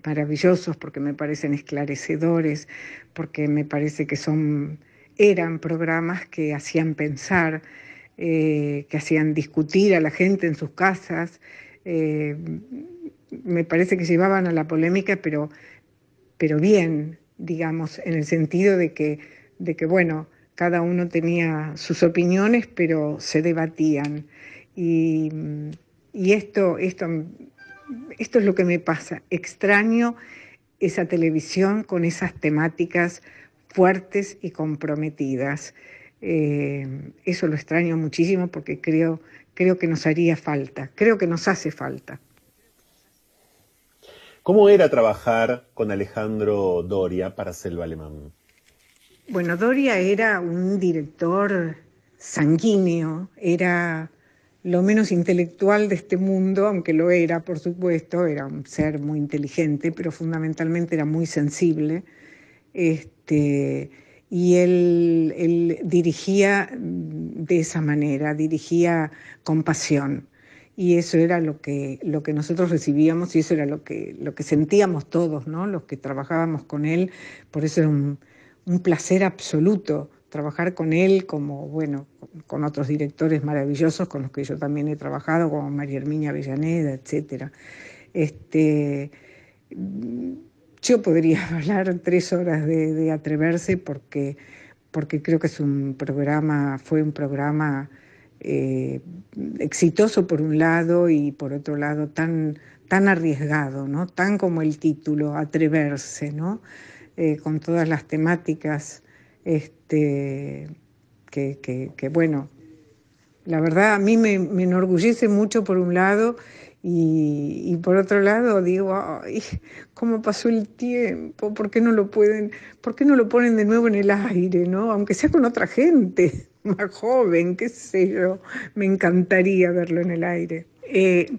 maravillosos, porque me parecen esclarecedores, porque me parece que son, eran programas que hacían pensar, eh, que hacían discutir a la gente en sus casas. Eh, me parece que llevaban a la polémica, pero, pero bien, digamos, en el sentido de que, de que, bueno, cada uno tenía sus opiniones, pero se debatían. Y, esto esto es lo que me pasa. Extraño esa televisión con esas temáticas fuertes y comprometidas. Eh, eso lo extraño muchísimo porque creo, creo que nos haría falta, creo que nos hace falta. ¿Cómo era trabajar con Alejandro Doria para Selva Alemán? Bueno, Doria era un director sanguíneo, era lo menos intelectual de este mundo, aunque lo era, por supuesto, era un ser muy inteligente, pero fundamentalmente era muy sensible. Este, y él, dirigía de esa manera, dirigía con pasión. Y eso era lo que, lo que nosotros recibíamos y eso era lo que, lo que sentíamos todos, ¿no? los que trabajábamos con él. Por eso era un, un placer absoluto trabajar con él, como bueno, con otros directores maravillosos con los que yo también he trabajado, como María Herminia Avellaneda, etc. Este, yo podría *laughs* hablar tres horas de, Atreverse porque, porque creo que es un programa, fue un programa eh, exitoso por un lado y por otro lado tan, tan arriesgado, ¿no? tan como el título, Atreverse, ¿no? Eh, con todas las temáticas este, que, bueno, la verdad a mí me, enorgullece mucho por un lado y, por otro lado digo, ay, ¿cómo pasó el tiempo? ¿Por qué no lo pueden, por qué no lo ponen de nuevo en el aire, no? Aunque sea con otra gente *laughs* más joven, qué sé yo, me encantaría verlo en el aire. Eh,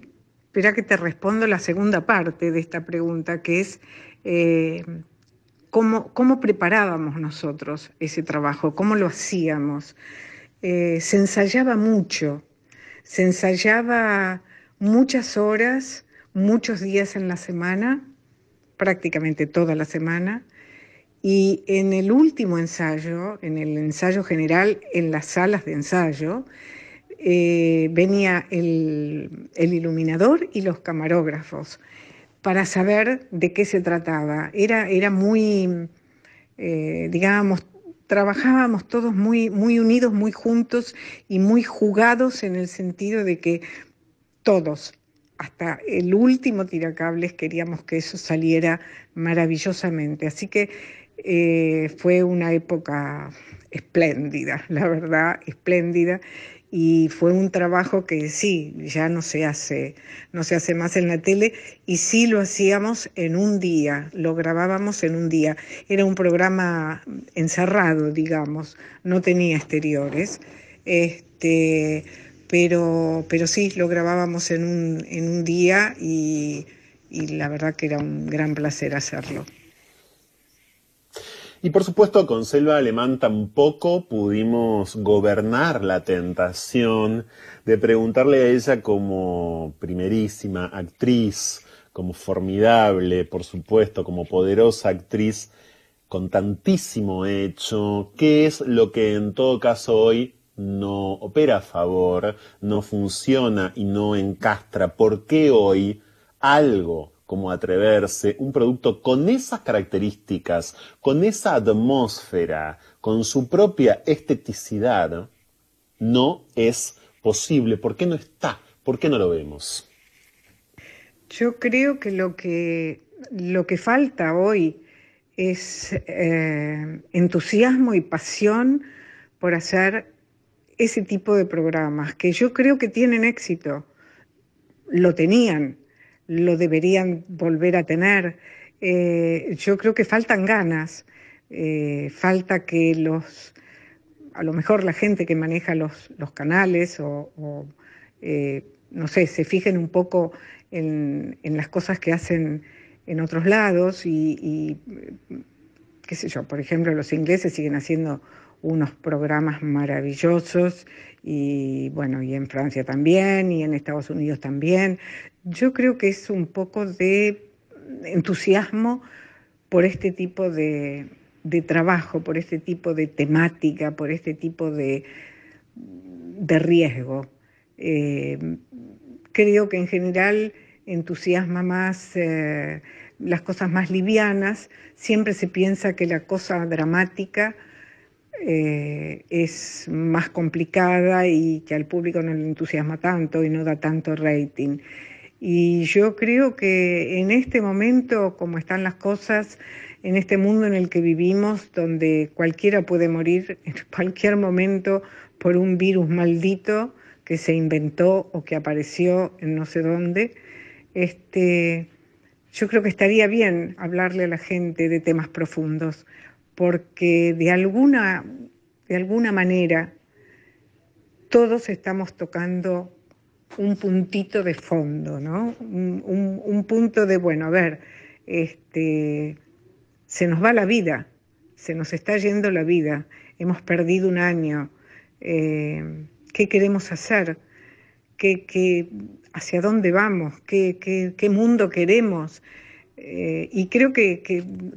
espera que te respondo la segunda parte de esta pregunta, que es eh, cómo, preparábamos nosotros ese trabajo, cómo lo hacíamos. Eh, se ensayaba mucho, se ensayaba muchas horas, muchos días en la semana, prácticamente toda la semana, y en el último ensayo, en el ensayo general, en las salas de ensayo, eh, venía el, iluminador y los camarógrafos para saber de qué se trataba. Era, era muy, eh, digamos, trabajábamos todos muy, muy unidos, muy juntos y muy jugados en el sentido de que todos, hasta el último tiracables, queríamos que eso saliera maravillosamente. Así que eh, fue una época espléndida, la verdad, espléndida y fue un trabajo que sí, ya no se hace, no se hace más en la tele y sí lo hacíamos en un día, lo grabábamos en un día. Era un programa encerrado, digamos, no tenía exteriores. Este, pero, pero sí, lo grabábamos en un, en un día y la verdad que era un gran placer hacerlo. Y por supuesto con Selva Alemán tampoco pudimos gobernar la tentación de preguntarle a ella como primerísima actriz, como formidable, por supuesto, como poderosa actriz, con tantísimo hecho, qué es lo que en todo caso hoy no opera a favor, no funciona y no encastra. ¿Por qué hoy algo como atreverse, un producto con esas características, con esa atmósfera, con su propia esteticidad, no es posible. ¿Por qué no está? ¿Por qué no lo vemos? Yo creo que lo que, lo que falta hoy es eh, entusiasmo y pasión por hacer ese tipo de programas, que yo creo que tienen éxito. Lo tenían, lo deberían volver a tener. Eh, yo creo que faltan ganas, eh, falta que los, a lo mejor la gente que maneja los, los canales o, eh, no sé, se fijen un poco en, las cosas que hacen en otros lados y, qué sé yo, por ejemplo, los ingleses siguen haciendo unos programas maravillosos y bueno, y en Francia también y en Estados Unidos también. Yo creo que es un poco de entusiasmo por este tipo de, trabajo, por este tipo de temática, por este tipo de, de riesgo. Eh, creo que en general entusiasma más eh, las cosas más livianas, siempre se piensa que la cosa dramática eh, es más complicada y que al público no le entusiasma tanto y no da tanto rating. Y yo creo que en este momento, como están las cosas, en este mundo en el que vivimos, donde cualquiera puede morir *laughs* en cualquier momento por un virus maldito que se inventó o que apareció en no sé dónde, este, yo creo que estaría bien hablarle a la gente de temas profundos, porque de alguna, de alguna manera todos estamos tocando un puntito de fondo, ¿no? Un, punto de, bueno, a ver, este, se nos va la vida, se nos está yendo la vida, hemos perdido un año, eh, ¿qué queremos hacer? ¿Qué, hacia dónde vamos? ¿Qué, qué mundo queremos? Eh, y creo que,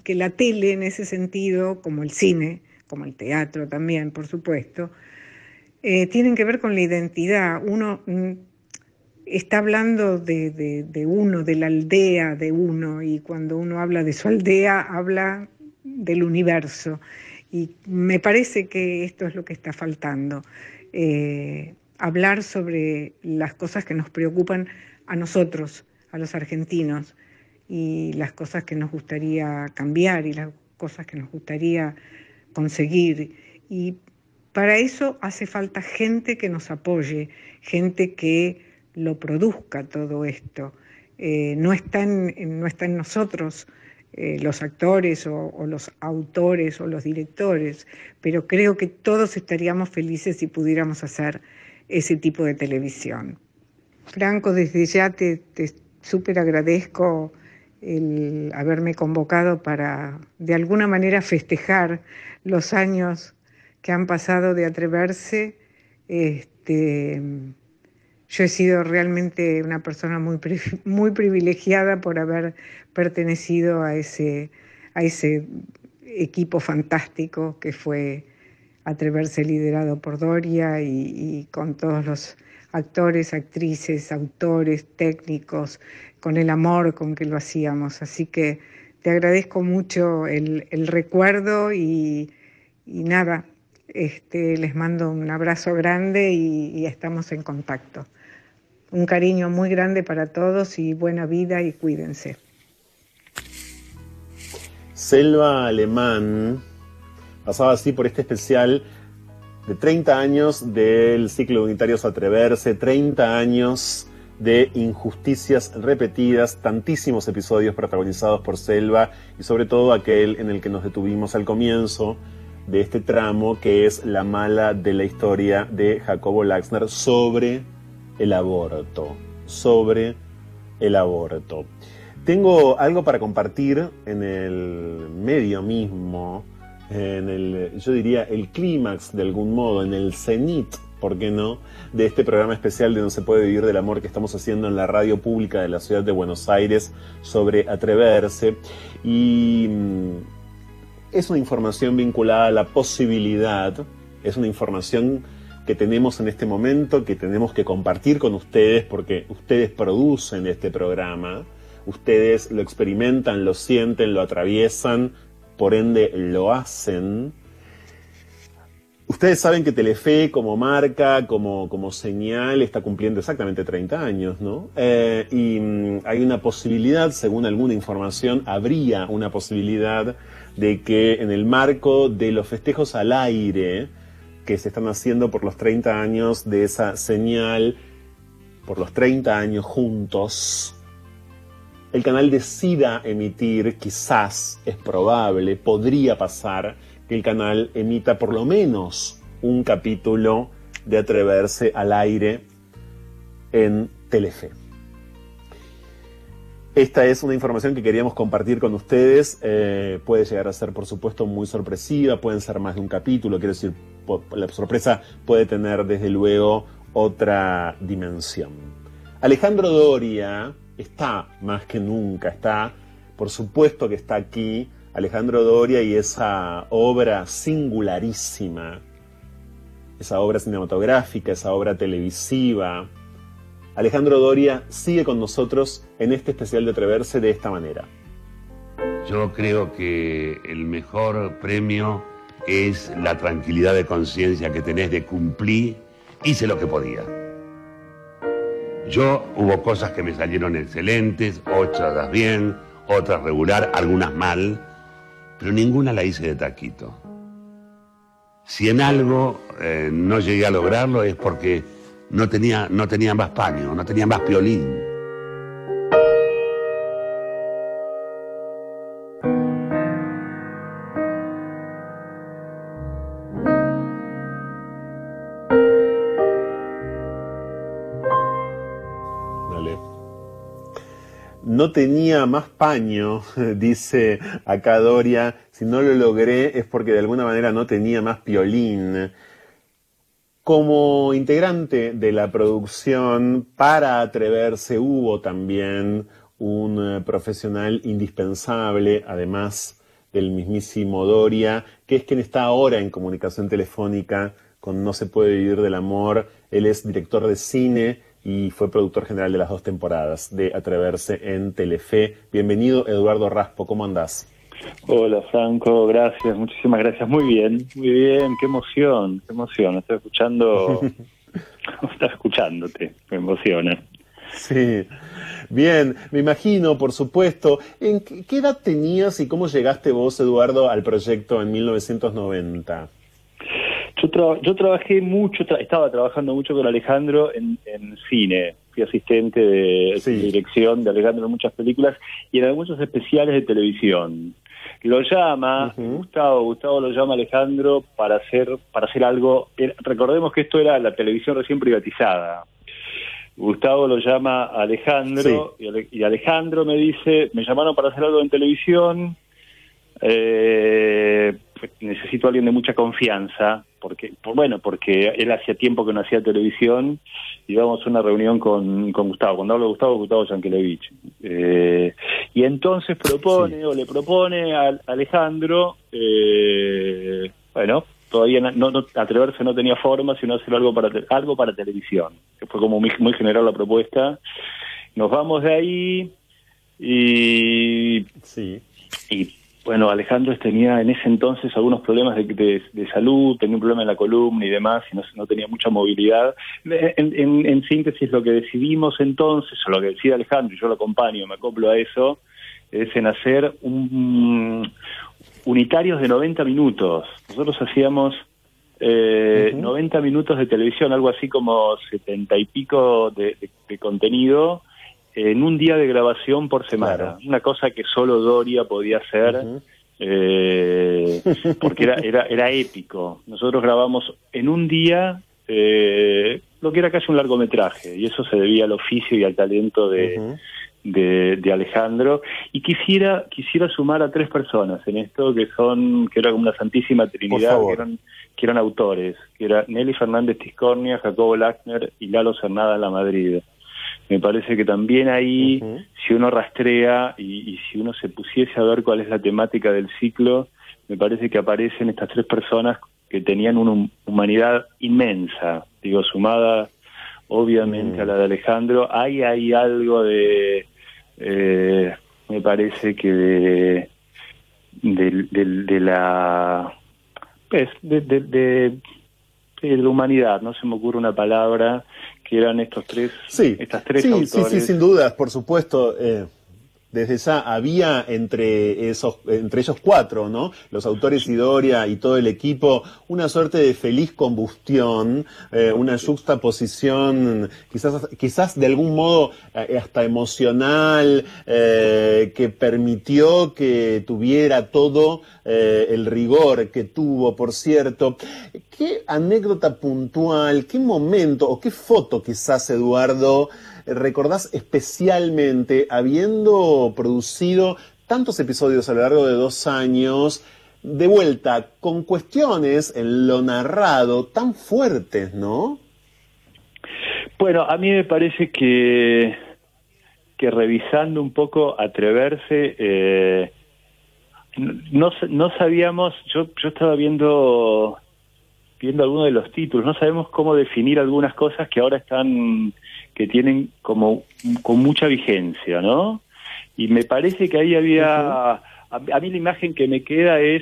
que, la tele en ese sentido, como el cine, como el teatro también, por supuesto, eh, tienen que ver con la identidad. Uno mm, está hablando de, de, uno, de la aldea de uno, y cuando uno habla de su aldea, habla del universo. Y me parece que esto es lo que está faltando. Eh, hablar sobre las cosas que nos preocupan a nosotros, a los argentinos y las cosas que nos gustaría cambiar y las cosas que nos gustaría conseguir. Y para eso hace falta gente que nos apoye, gente que lo produzca todo esto. Eh, no, está en, no está nosotros eh, los actores o, o, los autores o los directores, pero creo que todos estaríamos felices si pudiéramos hacer ese tipo de televisión. Franco, desde ya te, te súper agradezco el haberme convocado para de alguna manera festejar los años que han pasado de atreverse. Este, yo he sido realmente una persona muy, muy privilegiada por haber pertenecido a ese, a ese equipo fantástico que fue Atreverse liderado por Doria y con todos los actores, actrices, autores, técnicos, con el amor con que lo hacíamos. Así que te agradezco mucho el, recuerdo y, nada, este, les mando un abrazo grande y, estamos en contacto. Un cariño muy grande para todos y buena vida y cuídense. Selva Alemán pasaba así por este especial de 30 años del ciclo unitario Atreverse, 30 años de injusticias repetidas, tantísimos episodios protagonizados por Selva y sobre todo aquel en el que nos detuvimos al comienzo de este tramo que es la mala de la historia de Jacobo Laxner sobre el aborto, sobre el aborto. Tengo algo para compartir en el medio mismo, en el, yo diría, el clímax de algún modo, en el cenit ¿por qué no?, de este programa especial de No se puede vivir del amor que estamos haciendo en la radio pública de la ciudad de Buenos Aires sobre atreverse. Y mm, es una información vinculada a la posibilidad, es una información que tenemos en este momento, que tenemos que compartir con ustedes porque ustedes producen este programa, ustedes lo experimentan, lo sienten, lo atraviesan, por ende lo hacen Ustedes saben que Telefe como marca, como, como señal, está cumpliendo exactamente 30 años, ¿no? Eh, y mm, hay una posibilidad, según alguna información, habría una posibilidad de que en el marco de los festejos al aire que se están haciendo por los 30 años de esa señal, por los 30 años juntos, el canal decida emitir, quizás es probable, podría pasar, que el canal emita por lo menos un capítulo de Atreverse al aire en Telefe. Esta es una información que queríamos compartir con ustedes. Eh, puede llegar a ser, por supuesto, muy sorpresiva, pueden ser más de un capítulo, quiero decir, la sorpresa puede tener desde luego otra dimensión. Alejandro Doria está más que nunca, está, por supuesto que está aquí, Alejandro Doria y esa obra singularísima, esa obra cinematográfica, esa obra televisiva, Alejandro Doria sigue con nosotros en este especial de Atreverse de esta manera. Yo creo que el mejor premio es la tranquilidad de conciencia que tenés de cumplir, hice lo que podía. Yo hubo cosas que me salieron excelentes, otras bien, otras regular, algunas mal, pero ninguna la hice de taquito. Si en algo eh, no llegué a lograrlo es porque no tenía, no tenía más paño, no tenía más piolín. No tenía más paño, *laughs* dice acá Doria. Si no lo logré es porque de alguna manera no tenía más piolín. Como integrante de la producción, para atreverse hubo también un eh, profesional indispensable, además del mismísimo Doria, que es quien está ahora en comunicación telefónica con No se puede vivir del amor. Él es director de cine y fue productor general de las dos temporadas de Atreverse en Telefe. Bienvenido, Eduardo Raspo, ¿cómo andás? Hola Franco, gracias, muchísimas gracias. Muy bien, muy bien, qué emoción, qué emoción. Estoy escuchando, *laughs* *laughs* estás escuchándote, me emociona. Sí, bien, me imagino, por supuesto. ¿En qué edad tenías y cómo llegaste vos, Eduardo, al proyecto en 1990? Yo, yo trabajé mucho, estaba trabajando mucho con Alejandro en, cine. Fui asistente de, dirección de Alejandro en muchas películas y en muchos especiales de televisión. Lo llama, Gustavo, Gustavo lo llama Alejandro para hacer, para hacer algo. Recordemos que esto era la televisión recién privatizada. Gustavo lo llama Alejandro y Alejandro me dice, me llamaron para hacer algo en televisión, eh, necesito a alguien de mucha confianza, porque, bueno, porque él hacía tiempo que no hacía televisión, y íbamos a una reunión con, con Gustavo, cuando hablo de Gustavo, Gustavo Yankelevich. Eh, y entonces propone, o le propone a Alejandro, eh, bueno, todavía no, no, atreverse no tenía forma, sino hacer algo para, algo para televisión, que fue como muy, muy general la propuesta. Nos vamos de ahí y... Sí. Y bueno, Alejandro tenía en ese entonces algunos problemas de, salud, tenía un problema en la columna y demás, y no, tenía mucha movilidad. En, síntesis, lo que decidimos entonces, o lo que decía Alejandro, y yo lo acompaño, me acoplo a eso, es en hacer un, unitarios de 90 minutos. Nosotros hacíamos eh, 90 minutos de televisión, algo así como 70 y pico de, contenido en un día de grabación por semana. Una cosa que solo Doria podía hacer. Eh, porque era, era, era épico. Nosotros grabamos en un día eh, lo que era casi un largometraje, y eso se debía al oficio y al talento de, de, Alejandro. Y quisiera, quisiera sumar a tres personas en esto que son, que era como una santísima trinidad, que eran, que eran autores, que era Nelly Fernández Tiscornia, Jacobo Lackner y Lalo Cernada La Madrid me parece que también ahí, si uno rastrea y, si uno se pusiese a ver cuál es la temática del ciclo, me parece que aparecen estas tres personas que tenían una humanidad inmensa, digo, sumada obviamente a la de Alejandro. Hay ahí algo de, eh, me parece que de, de, la, pues, de, de, de, la humanidad, no se me ocurre una palabra que eran estos tres, sí, estas tres sí, autores. Sí, sí, sin dudas, por supuesto. Eh, desde ya había entre esos, entre ellos cuatro, ¿no? Los autores Idoria y todo el equipo, una suerte de feliz combustión, eh, una juxtaposición, quizás, quizás de algún modo eh, hasta emocional, eh, que permitió que tuviera todo el rigor que tuvo, por cierto. ¿Qué anécdota puntual, qué momento o qué foto quizás, Eduardo, recordás especialmente habiendo producido tantos episodios a lo largo de dos años, de vuelta con cuestiones en lo narrado tan fuertes, ¿no? Bueno, a mí me parece que, que revisando un poco Atreverse, eh, no, no sabíamos, yo, yo estaba viendo viendo algunos de los títulos, no sabemos cómo definir algunas cosas que ahora están, que tienen como con mucha vigencia, ¿no? Y me parece que ahí había, a, a, mí la imagen que me queda es,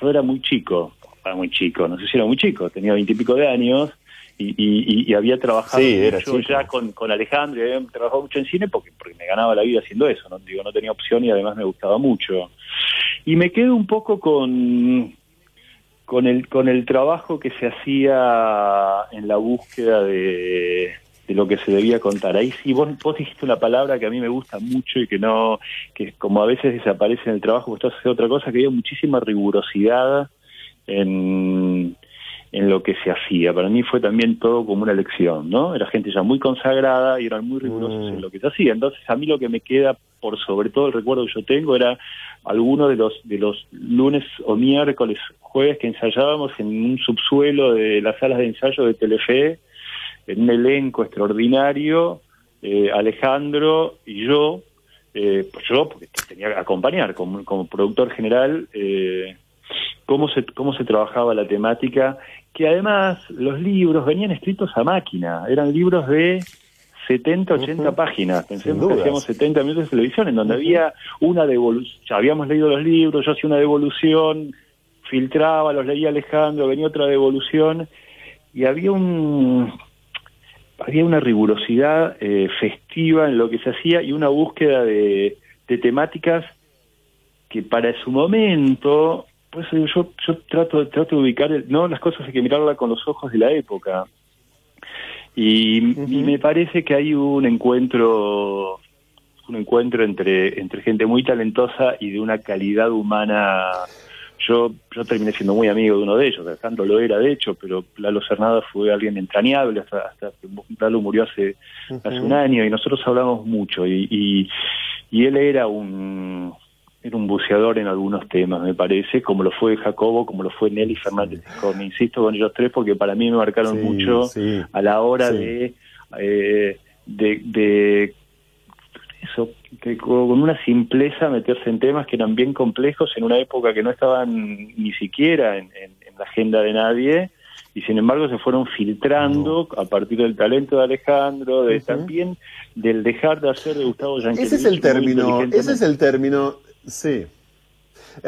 yo era muy chico, era muy chico, no sé si era muy chico, tenía veintipico de años, y, y, y, había trabajado mucho ya con, con Alejandro, y había trabajado mucho en cine porque, porque me ganaba la vida haciendo eso, no digo no tenía opción y además me gustaba mucho. Y me quedo un poco con con el con el trabajo que se hacía en la búsqueda de, de lo que se debía contar. Ahí sí, vos, vos dijiste una palabra que a mí me gusta mucho y que no, que como a veces desaparece en el trabajo, vos estás haciendo otra cosa, que había muchísima rigurosidad en, en lo que se hacía. Para mí fue también todo como una lección, ¿no? Era gente ya muy consagrada y eran muy rigurosos en lo que se hacía. Entonces, a mí lo que me queda, por sobre todo el recuerdo que yo tengo, era alguno de los, de los lunes o miércoles, jueves que ensayábamos en un subsuelo de las salas de ensayo de Telefe, en un elenco extraordinario, eh, Alejandro y yo, eh, pues yo, porque tenía que acompañar como, como productor general, eh, cómo se, cómo se trabajaba la temática, que además los libros venían escritos a máquina, eran libros de 70, 80 páginas, pensemos que hacíamos 70 minutos de televisión, en donde había una devolución, ya habíamos leído los libros, yo hacía una devolución, filtraba, los leía Alejandro, venía otra devolución, y había un había una rigurosidad eh, festiva en lo que se hacía y una búsqueda de, de temáticas que para su momento pues yo, yo trato, trato de ubicar, no, las cosas hay que mirarlas con los ojos de la época. Y, me parece que hay un encuentro, un encuentro entre, entre gente muy talentosa y de una calidad humana. Yo, yo terminé siendo muy amigo de uno de ellos, Alejandro lo era de hecho, pero Lalo Cernada fue alguien entrañable hasta, hasta que Lalo murió hace, hace un año y nosotros hablamos mucho y, y, y él era un, era un buceador en algunos temas, me parece, como lo fue Jacobo, como lo fue Nelly Fernández. Me insisto con ellos tres porque para mí me marcaron mucho a la hora de, eh, de, de eso, que con una simpleza meterse en temas que eran bien complejos en una época que no estaban ni siquiera en, la agenda de nadie y sin embargo se fueron filtrando a partir del talento de Alejandro, de también del dejar de hacer de Gustavo Yankelevich. Ese es el término, ese es el término Sí.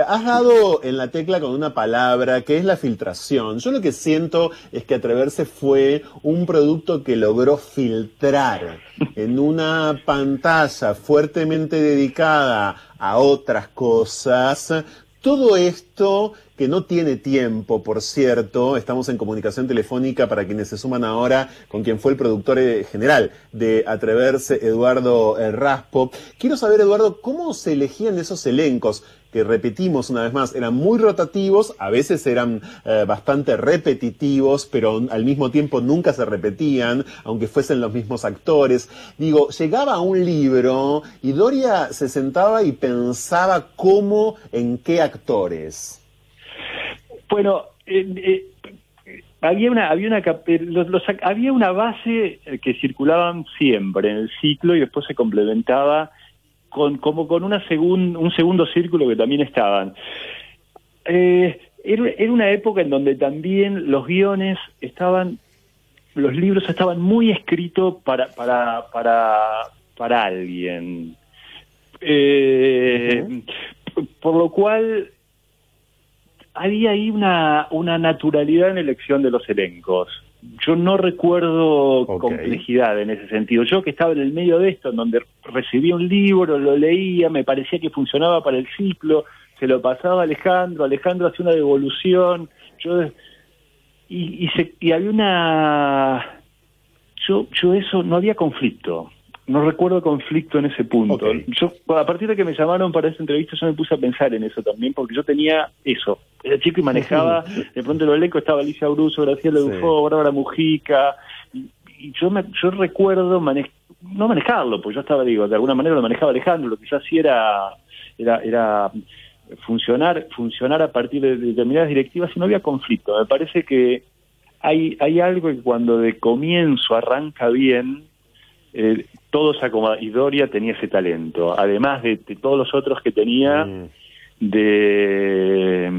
Has dado en la tecla con una palabra que es la filtración. Yo lo que siento es que Atreverse fue un producto que logró filtrar en una pantalla fuertemente dedicada a otras cosas todo esto que no tiene tiempo, por cierto, estamos en comunicación telefónica para quienes se suman ahora con quien fue el productor eh, general de Atreverse, Eduardo eh, Raspo. Quiero saber, Eduardo, cómo se elegían esos elencos que repetimos una vez más, eran muy rotativos, a veces eran eh, bastante repetitivos, pero al mismo tiempo nunca se repetían, aunque fuesen los mismos actores. Digo, llegaba un libro y Doria se sentaba y pensaba cómo, en qué actores. Bueno, eh, eh, había una había una había una base que circulaban siempre en el ciclo y después se complementaba con, como con una un segundo círculo que también estaban. Eh, era, una época en donde también los guiones estaban, los libros estaban muy escritos para, para, para, para alguien. Eh, por lo cual había ahí una, una naturalidad en la elección de los elencos yo no recuerdo complejidad en ese sentido. Yo que estaba en el medio de esto, en donde recibía un libro, lo leía, me parecía que funcionaba para el ciclo, se lo pasaba a Alejandro, Alejandro hacía una devolución, yo y, y, se, y había una yo yo eso no había conflicto no recuerdo conflicto en ese punto. Yo, a partir de que me llamaron para esa entrevista, yo me puse a pensar en eso también, porque yo tenía eso. Era chico y manejaba, *laughs* de pronto en el elenco estaba Alicia Bruso, Graciela Dufo, Bárbara Mujica, y, yo me, yo recuerdo no manejarlo, pues yo estaba, digo, de alguna manera lo manejaba Alejandro, lo que yo hacía era, era, era funcionar, funcionar a partir de determinadas directivas y no había conflicto. Me parece que hay, hay algo que cuando de comienzo arranca bien, eh, todo se acomoda. Y Doria tenía ese talento, además de, de todos los otros que tenía, de,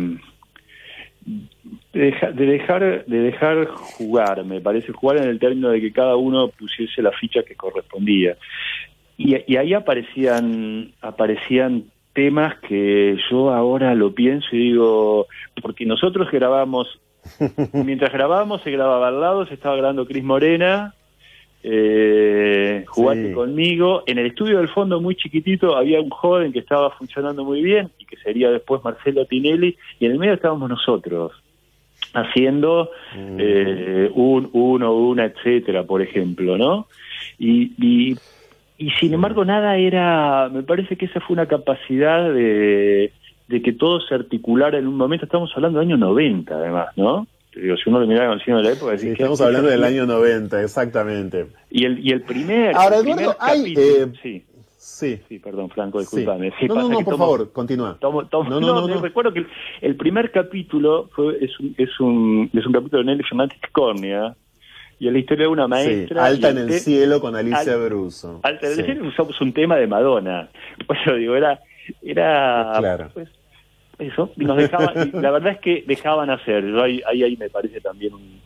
de, deja- de dejar de dejar jugar, me parece, jugar en el término de que cada uno pusiese la ficha que correspondía. Y, y ahí aparecían, aparecían temas que yo ahora lo pienso y digo, porque nosotros grabamos, mientras grabábamos se grababa al lado, se estaba grabando Cris Morena, eh, jugate Sí. conmigo. En el estudio del fondo, muy chiquitito, había un joven que estaba funcionando muy bien y que sería después Marcelo Tinelli, y en el medio estábamos nosotros haciendo eh, un, uno, una, etcétera, por ejemplo, ¿no? Y, y, y sin embargo nada era, me parece que esa fue una capacidad de, de que todo se articulara en un momento, estamos hablando del año 90 además, ¿no? Digo, si uno lo miraba con el signo de la época, Sí, decís, ¿qué estamos hablando del año 90, exactamente. Y el, y el primer... Ahora, el primer Eduardo, hay, capítulo- eh, sí. Sí. Sí, perdón, Franco, Sí. discúlpame. Sí, no, no, pasa no, que por tomo- favor, continúa. tomo- tomo- No, no, no, no, no. recuerdo que el, el primer capítulo fue, es, un, es, un, es un capítulo de Nelly Fernández Cornea y es la historia de una Sí, maestra. Alta y en el te- cielo con Alicia Al- Bruso. Alta en el Sí. cielo usamos un tema de Madonna. *laughs* Pues yo digo, era... era Claro. pues, eso, y nos dejaban, y la verdad es que dejaban hacer. Yo ahí, ahí, ahí me parece también un-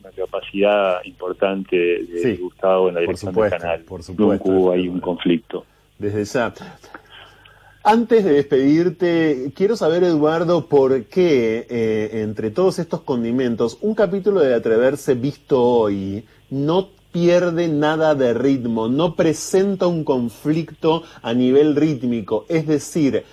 una capacidad importante de Sí, Gustavo en la por dirección supuesto, del canal. por supuesto. Nunca hubo ahí un conflicto. Desde ya. Antes de despedirte, quiero saber, Eduardo, por qué eh, entre todos estos condimentos, un capítulo de Atreverse visto hoy no pierde nada de ritmo, no presenta un conflicto a nivel rítmico. Es decir,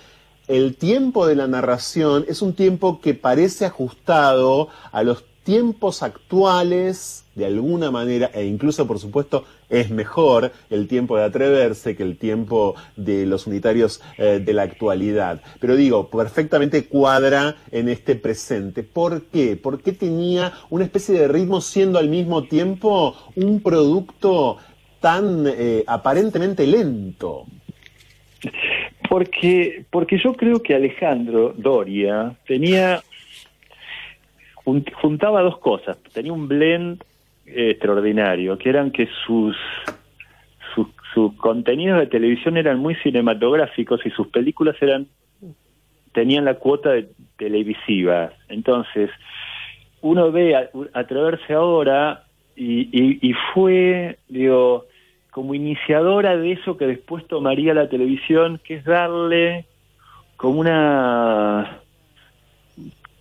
el tiempo de la narración es un tiempo que parece ajustado a los tiempos actuales de alguna manera e incluso por supuesto es mejor el tiempo de atreverse que el tiempo de los unitarios eh, de la actualidad. Pero digo, perfectamente cuadra en este presente. ¿Por qué? ¿Por qué tenía una especie de ritmo siendo al mismo tiempo un producto tan eh, aparentemente lento? Porque, porque yo creo que Alejandro Doria tenía jun- juntaba dos cosas. Tenía un blend eh, extraordinario, que eran que sus, sus sus contenidos de televisión eran muy cinematográficos y sus películas eran tenían la cuota de televisiva. Entonces, uno ve a, atreverse ahora y, y, y fue, digo, como iniciadora de eso que después tomaría la televisión, que es darle como una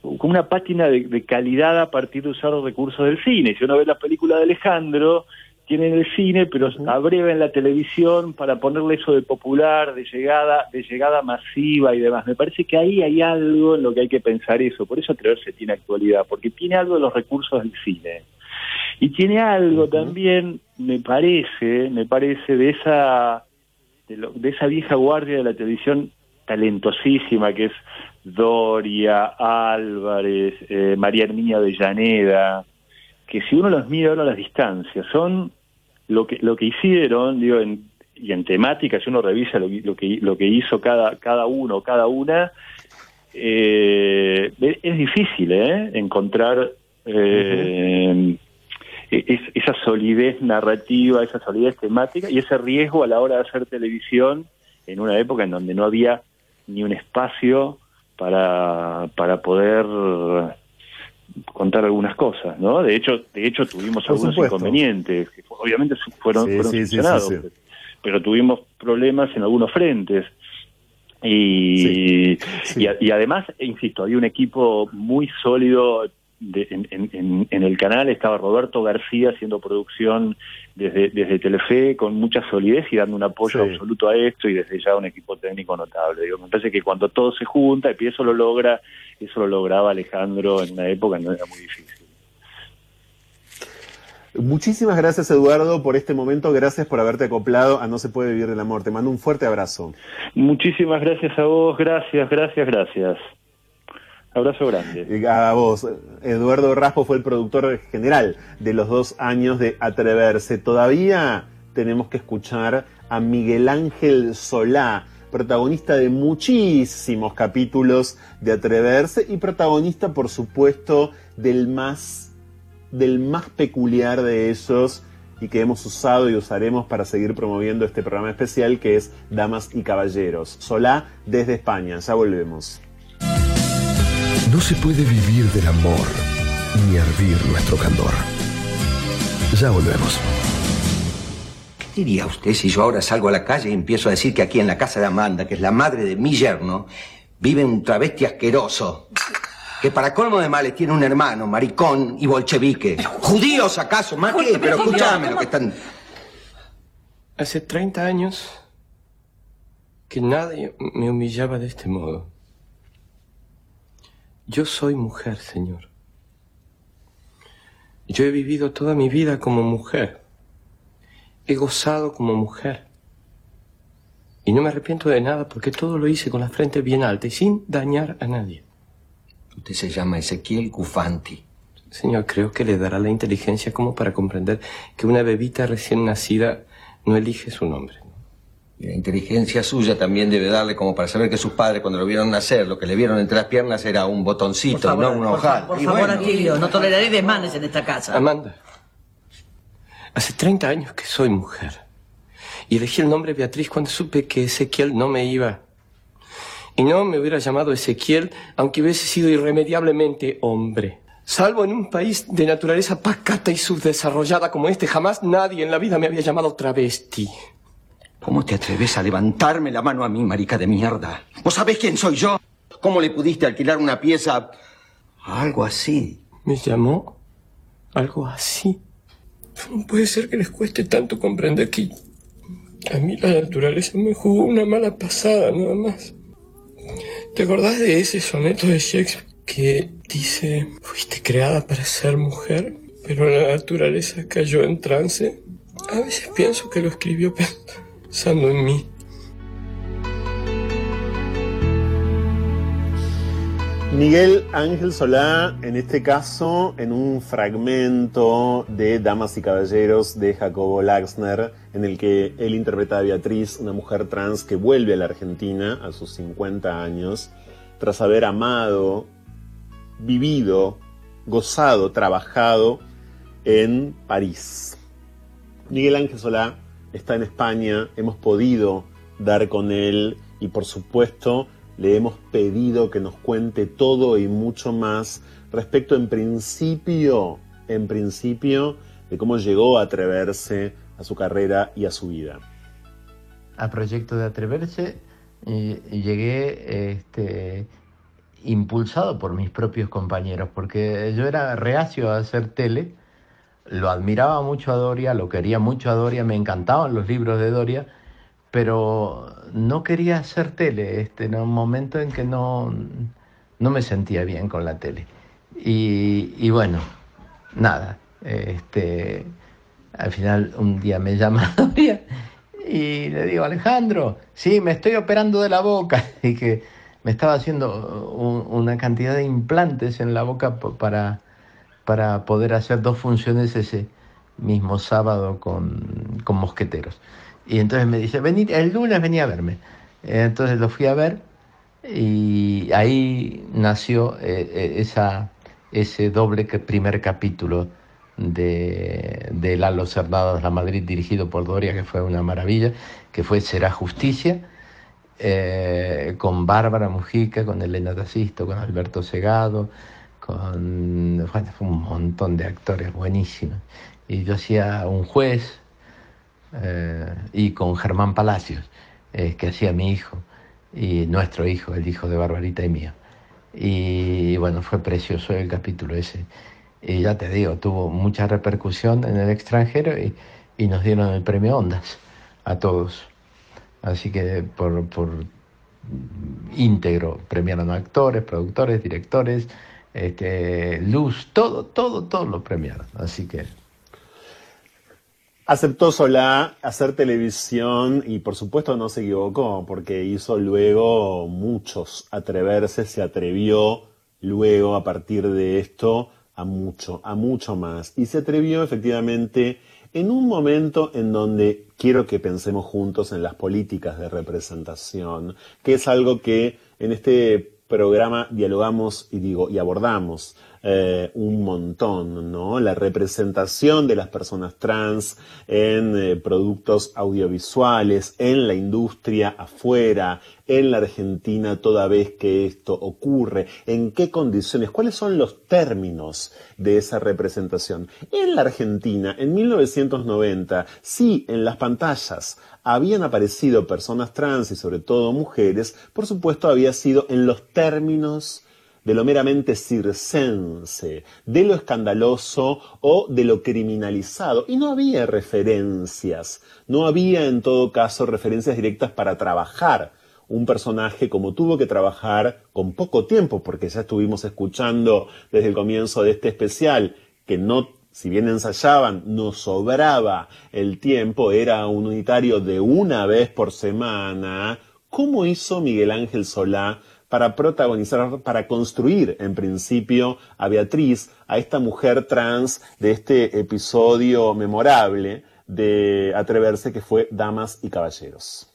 como una pátina de, de calidad a partir de usar los recursos del cine. Si uno ve la película de Alejandro, tienen el cine, pero abreva en la televisión para ponerle eso de popular, de llegada, de llegada masiva y demás. Me parece que ahí hay algo en lo que hay que pensar eso. Por eso atreverse tiene actualidad, porque tiene algo de los recursos del cine. Y tiene algo también, me parece, me parece, de esa, de, lo- de esa vieja guardia de la televisión talentosísima que es Doria, Álvarez, eh, María Herminia Avellaneda, que si uno los mira ahora a las distancias, son lo que lo que hicieron, digo, en, y en temática, si uno revisa lo, que- lo que lo que hizo cada cada uno, cada una, eh, es es difícil, ¿eh? Encontrar eh, es- esa solidez narrativa, esa solidez temática y ese riesgo a la hora de hacer televisión en una época en donde no había ni un espacio para, para poder contar algunas cosas, ¿no? De hecho, de hecho tuvimos Por algunos supuesto. inconvenientes, que obviamente fueron, Sí, fueron sí, pero tuvimos problemas en algunos frentes. Y, y, y además, e insisto, había un equipo muy sólido de- en, en- en- el canal. Estaba Roberto García haciendo producción desde, desde Telefe con mucha solidez y dando un apoyo Sí. absoluto a esto y desde ya un equipo técnico notable. Digo, me parece que cuando todo se junta y eso lo logra, eso lo lograba Alejandro en una época en donde era muy difícil. Muchísimas gracias Eduardo por este momento, gracias por haberte acoplado a No se puede vivir del amor. Te mando un fuerte abrazo. Muchísimas gracias a vos, gracias, gracias, gracias. Abrazo grande. A vos, Eduardo Raspo fue el productor general de los dos años de Atreverse. Todavía tenemos que escuchar a Miguel Ángel Solá, protagonista de muchísimos capítulos de Atreverse y protagonista, por supuesto, del más, del más peculiar de ellos y que hemos usado y usaremos para seguir promoviendo este programa especial que es Damas y Caballeros. Solá desde España, ya volvemos. No se puede vivir del amor ni hervir nuestro candor. Ya volvemos. ¿Qué diría usted si yo ahora salgo a la calle y empiezo a decir que aquí en la casa de Amanda, que es la madre de mi yerno, vive un travesti asqueroso? Que para colmo de males tiene un hermano, maricón y bolchevique. ¿Judíos acaso? ¿Más qué? Pero escúchame lo que están... Hace 30 años que nadie me humillaba de este modo. Yo soy mujer, señor. Yo he vivido toda mi vida como mujer. He gozado como mujer. Y no me arrepiento de nada porque todo lo hice con la frente bien alta y sin dañar a nadie. Usted se llama Ezequiel Cufanti. Señor, creo que le dará la inteligencia como para comprender que una bebita recién nacida no elige su nombre. Y la inteligencia suya también debe darle como para saber que sus padres cuando lo vieron nacer, lo que le vieron entre las piernas era un botoncito, no un ojal. Por Y favor, bueno, Atilio, no toleraré desmanes en esta casa. Amanda, hace 30 años que soy mujer. Y elegí el nombre Beatriz cuando supe que Ezequiel no me iba. Y no me hubiera llamado Ezequiel aunque hubiese sido irremediablemente hombre. Salvo en un país de naturaleza pacata y subdesarrollada como este, jamás nadie en la vida me había llamado travesti. ¿Cómo te atreves a levantarme la mano a mí, marica de mierda? ¿Vos sabés quién soy yo? ¿Cómo le pudiste alquilar una pieza algo así? ¿Me llamó? Algo así. No puede ser que les cueste tanto comprender que a mí la naturaleza me jugó una mala pasada, nada más. ¿Te acordás de ese soneto de Shakespeare que dice, fuiste creada para ser mujer, pero la naturaleza cayó en trance? A veces pienso que lo escribió pensando en mí. Miguel Ángel Solá, en este caso, en un fragmento de Damas y Caballeros de Jacobo Laxner, en el que él interpreta a Beatriz, una mujer trans que vuelve a la Argentina a sus 50 años, tras haber amado, vivido, gozado, trabajado en París. Miguel Ángel Solá está en España, hemos podido dar con él y por supuesto le hemos pedido que nos cuente todo y mucho más respecto en principio, en principio, de cómo llegó a atreverse a su carrera y a su vida. a proyecto de Atreverse llegué este, impulsado por mis propios compañeros, porque yo era reacio a hacer tele, lo admiraba mucho a Doria, lo quería mucho a Doria, me encantaban los libros de Doria, pero no quería hacer tele, este, en un momento en que no, no me sentía bien con la tele. Y, y bueno, nada, este, al final un día me llama *laughs* Doria y le digo, Alejandro, sí, me estoy operando de la boca. *laughs* Y que me estaba haciendo un- una cantidad de implantes en la boca para, para poder hacer dos funciones ese mismo sábado con, con mosqueteros. Y entonces me dice, vení, el lunes venía a verme. Entonces lo fui a ver y ahí nació eh, eh, esa, ese doble que- primer capítulo de, de Lalo Cernadas La Madrid, dirigido por Doria, que fue una maravilla, que fue Será Justicia, eh, con Bárbara Mujica, con Elena Tacisto, con Alberto Segado, con bueno, un montón de actores buenísimos. Y yo hacía un juez eh, y con Germán Palacios, eh, que hacía mi hijo, y nuestro hijo, el hijo de Barbarita y mío. Y bueno, fue precioso el capítulo ese. Y ya te digo, tuvo mucha repercusión en el extranjero y, y nos dieron el premio Ondas a todos. Así que por, por íntegro premiaron a actores, productores, directores, este, luz, todo, todo, todo lo premiaron. Así que Aceptó Solá hacer televisión y por supuesto no se equivocó porque hizo luego muchos atreverse, se atrevió luego a partir de esto a mucho, a mucho más. Y se atrevió efectivamente en un momento en donde quiero que pensemos juntos en las políticas de representación, que es algo que en este programa dialogamos y digo y abordamos eh, un montón, ¿no? La representación de las personas trans en eh, productos audiovisuales, en la industria afuera, en la Argentina toda vez que esto ocurre, en qué condiciones, cuáles son los términos de esa representación. En la Argentina, en 1990, sí, en las pantallas habían aparecido personas trans y sobre todo mujeres, por supuesto había sido en los términos de lo meramente circense, de lo escandaloso o de lo criminalizado. Y no había referencias, no había en todo caso referencias directas para trabajar un personaje como tuvo que trabajar con poco tiempo, porque ya estuvimos escuchando desde el comienzo de este especial que no si bien ensayaban, no sobraba el tiempo, era un unitario de una vez por semana. ¿Cómo hizo Miguel Ángel Solá para protagonizar, para construir en principio a Beatriz, a esta mujer trans de este episodio memorable de Atreverse que fue Damas y Caballeros.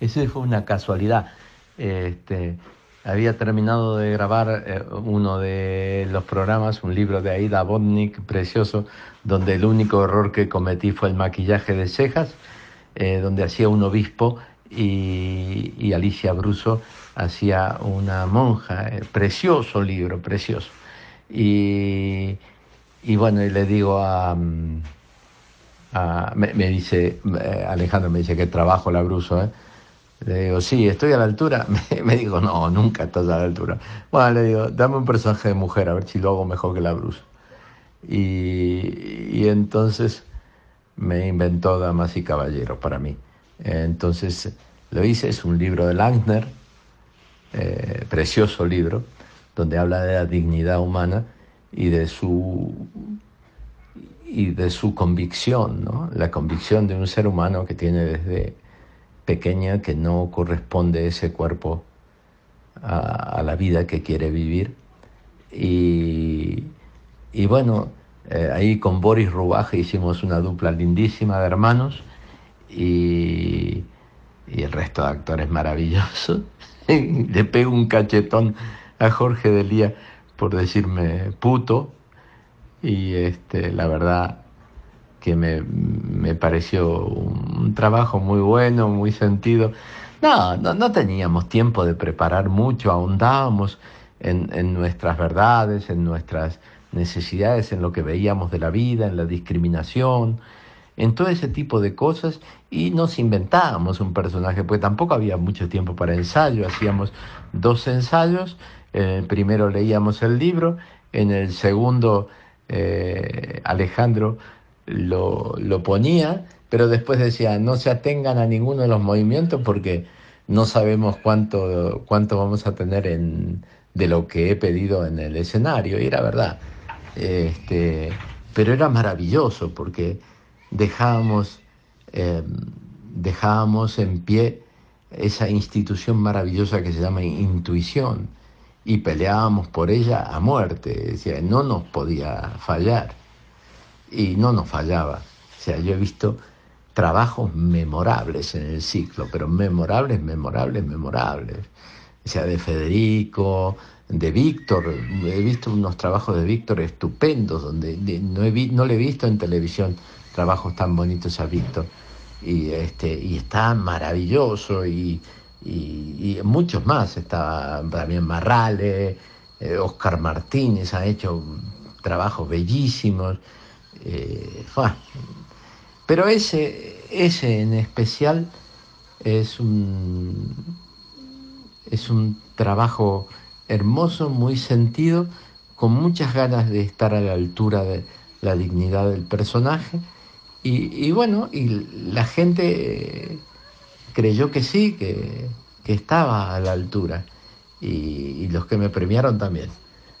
Ese fue una casualidad. Este, había terminado de grabar eh, uno de los programas, un libro de Aida Bodnik, precioso, donde el único error que cometí fue el maquillaje de cejas, eh, donde hacía un obispo y, Alicia Bruso hacía una monja, eh, precioso libro, precioso. Y, bueno, y le digo a, mm, me, dice, eh, Alejandro me dice que trabajo la Bruso, ¿eh? Le digo, sí, estoy a la altura. *laughs* Me, digo, no, nunca estás a la altura. Bueno, le digo, dame un personaje de mujer, a ver si lo hago mejor que la Bruso. Y, y entonces me inventó Damas y Caballeros para mí. Entonces lo hice, es un libro de Langner, eh, precioso libro, donde habla de la dignidad humana y de su, y de su convicción, ¿no? la convicción de un ser humano que tiene desde pequeña que no corresponde ese cuerpo a, la vida que quiere vivir. Y, y bueno, eh, ahí con Boris Rubaje hicimos una dupla lindísima de hermanos y, el resto de actores maravillosos. *laughs* Le pego un cachetón a Jorge Delía por decirme puto y este, la verdad que me, pareció un, trabajo muy bueno, muy sentido. No, no, teníamos tiempo de preparar mucho, ahondábamos en, en nuestras verdades, en nuestras necesidades, en lo que veíamos de la vida, en la discriminación, en todo ese tipo de cosas y nos inventábamos un personaje, porque tampoco había mucho tiempo para ensayo, hacíamos dos ensayos, en el primero leíamos el libro, en el segundo eh, Alejandro lo, lo ponía, pero después decía, no se atengan a ninguno de los movimientos porque no sabemos cuánto, cuánto vamos a tener en, de lo que he pedido en el escenario, y era verdad. Este, pero era maravilloso porque dejábamos, eh, en pie esa institución maravillosa que se llama intuición y peleábamos por ella a muerte, decía, no nos podía fallar y no nos fallaba. O sea, yo he visto trabajos memorables en el ciclo, pero memorables, memorables, memorables. O sea, de Federico, de Víctor, he visto unos trabajos de Víctor estupendos, donde no, he no le he visto en televisión trabajos tan bonitos ha visto. Y, este, y está maravilloso y, muchos más. Está también Marrale, eh, Oscar Martínez ha hecho trabajos bellísimos. Eh, pero ese, ese en especial es un, es un trabajo hermoso, muy sentido, con muchas ganas de estar a la altura de la dignidad del personaje y, bueno, y la gente creyó que sí, que, estaba a la altura. Y, los que me premiaron también.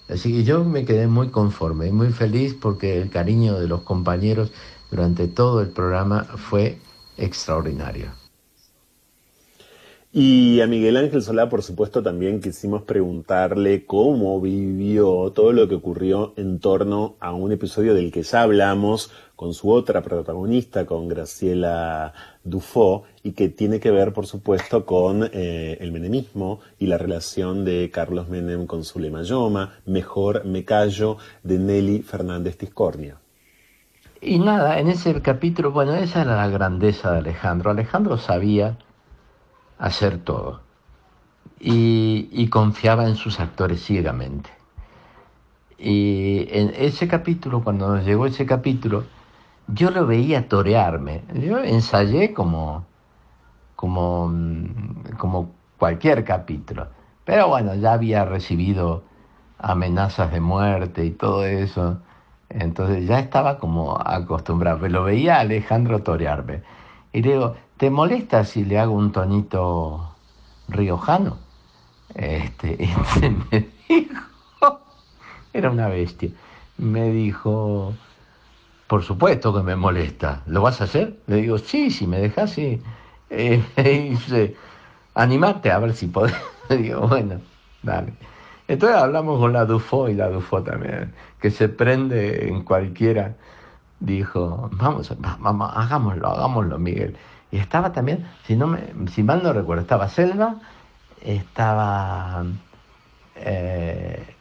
Así que yo me quedé muy conforme y muy feliz porque el cariño de los compañeros durante todo el programa fue extraordinario. Y a Miguel Ángel Solá, por supuesto, también quisimos preguntarle cómo vivió todo lo que ocurrió en torno a un episodio del que ya hablamos con su otra protagonista, con Graciela Dufo, y que tiene que ver, por supuesto, con eh, el menemismo y la relación de Carlos Menem con Zulema Yoma, Mejor me callo, de Nelly Fernández Tiscornia. Y nada, en ese capítulo, bueno, esa era la grandeza de Alejandro. Alejandro sabía hacer todo y, confiaba en sus actores ciegamente. Y en ese capítulo, cuando nos llegó ese capítulo, yo lo veía torearme. Yo ensayé como, como, como cualquier capítulo. Pero bueno, ya había recibido amenazas de muerte y todo eso. Entonces ya estaba como acostumbrado. Lo veía Alejandro torearme. Y digo, ¿te molesta si le hago un tonito riojano? Este, *laughs* este me dijo, era una bestia. Me dijo, por supuesto que me molesta. ¿Lo vas a hacer? Le digo, sí, si me dejas, sí. Eh, *laughs* me dice, animate a ver si podés. *laughs* Le digo, bueno, dale. Entonces hablamos con la Dufo y la Dufo también, que se prende en cualquiera. Dijo, vamos, vamos, hagámoslo, hagámoslo, Miguel. Y estaba también, si, no me, si mal no recuerdo, estaba Selva, estaba, eh,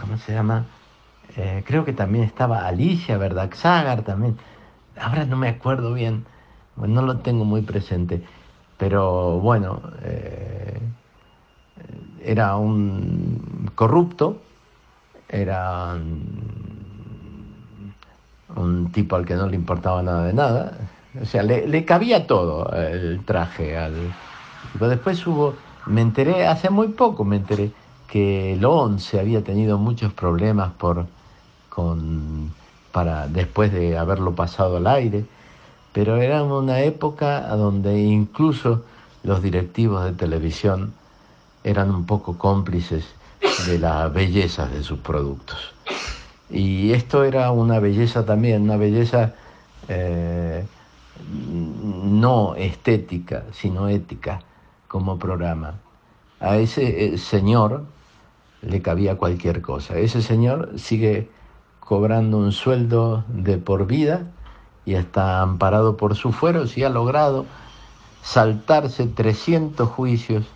¿cómo se llama? Eh, creo que también estaba Alicia Verdaxagar también. Ahora no me acuerdo bien, no lo tengo muy presente. Pero bueno, eh, era un corrupto, era un, tipo al que no le importaba nada de nada. O sea, le, cabía todo el traje al. Pero después hubo, me enteré, hace muy poco me enteré que el 11 había tenido muchos problemas por con, para, después de haberlo pasado al aire, pero era una época donde incluso los directivos de televisión eran un poco cómplices de las bellezas de sus productos. Y esto era una belleza también, una belleza eh, no estética, sino ética como programa. A ese eh, señor le cabía cualquier cosa. Ese señor sigue cobrando un sueldo de por vida y está amparado por su fuero y ha logrado saltarse 300 juicios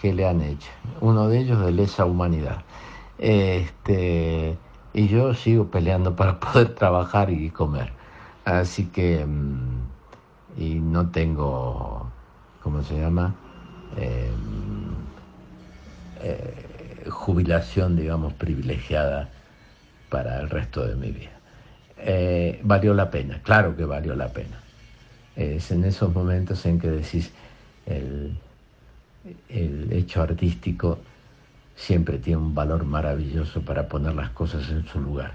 que le han hecho. Uno de ellos de lesa humanidad. Este, y yo sigo peleando para *laughs* poder trabajar y comer. Así que, mm, y no tengo, ¿cómo se llama? Em, eh, jubilación, digamos, privilegiada para el resto de mi vida. Eh, valió la pena, claro que valió la pena. Es en esos momentos en que decís, el, el hecho artístico siempre tiene un valor maravilloso para poner las cosas en su lugar.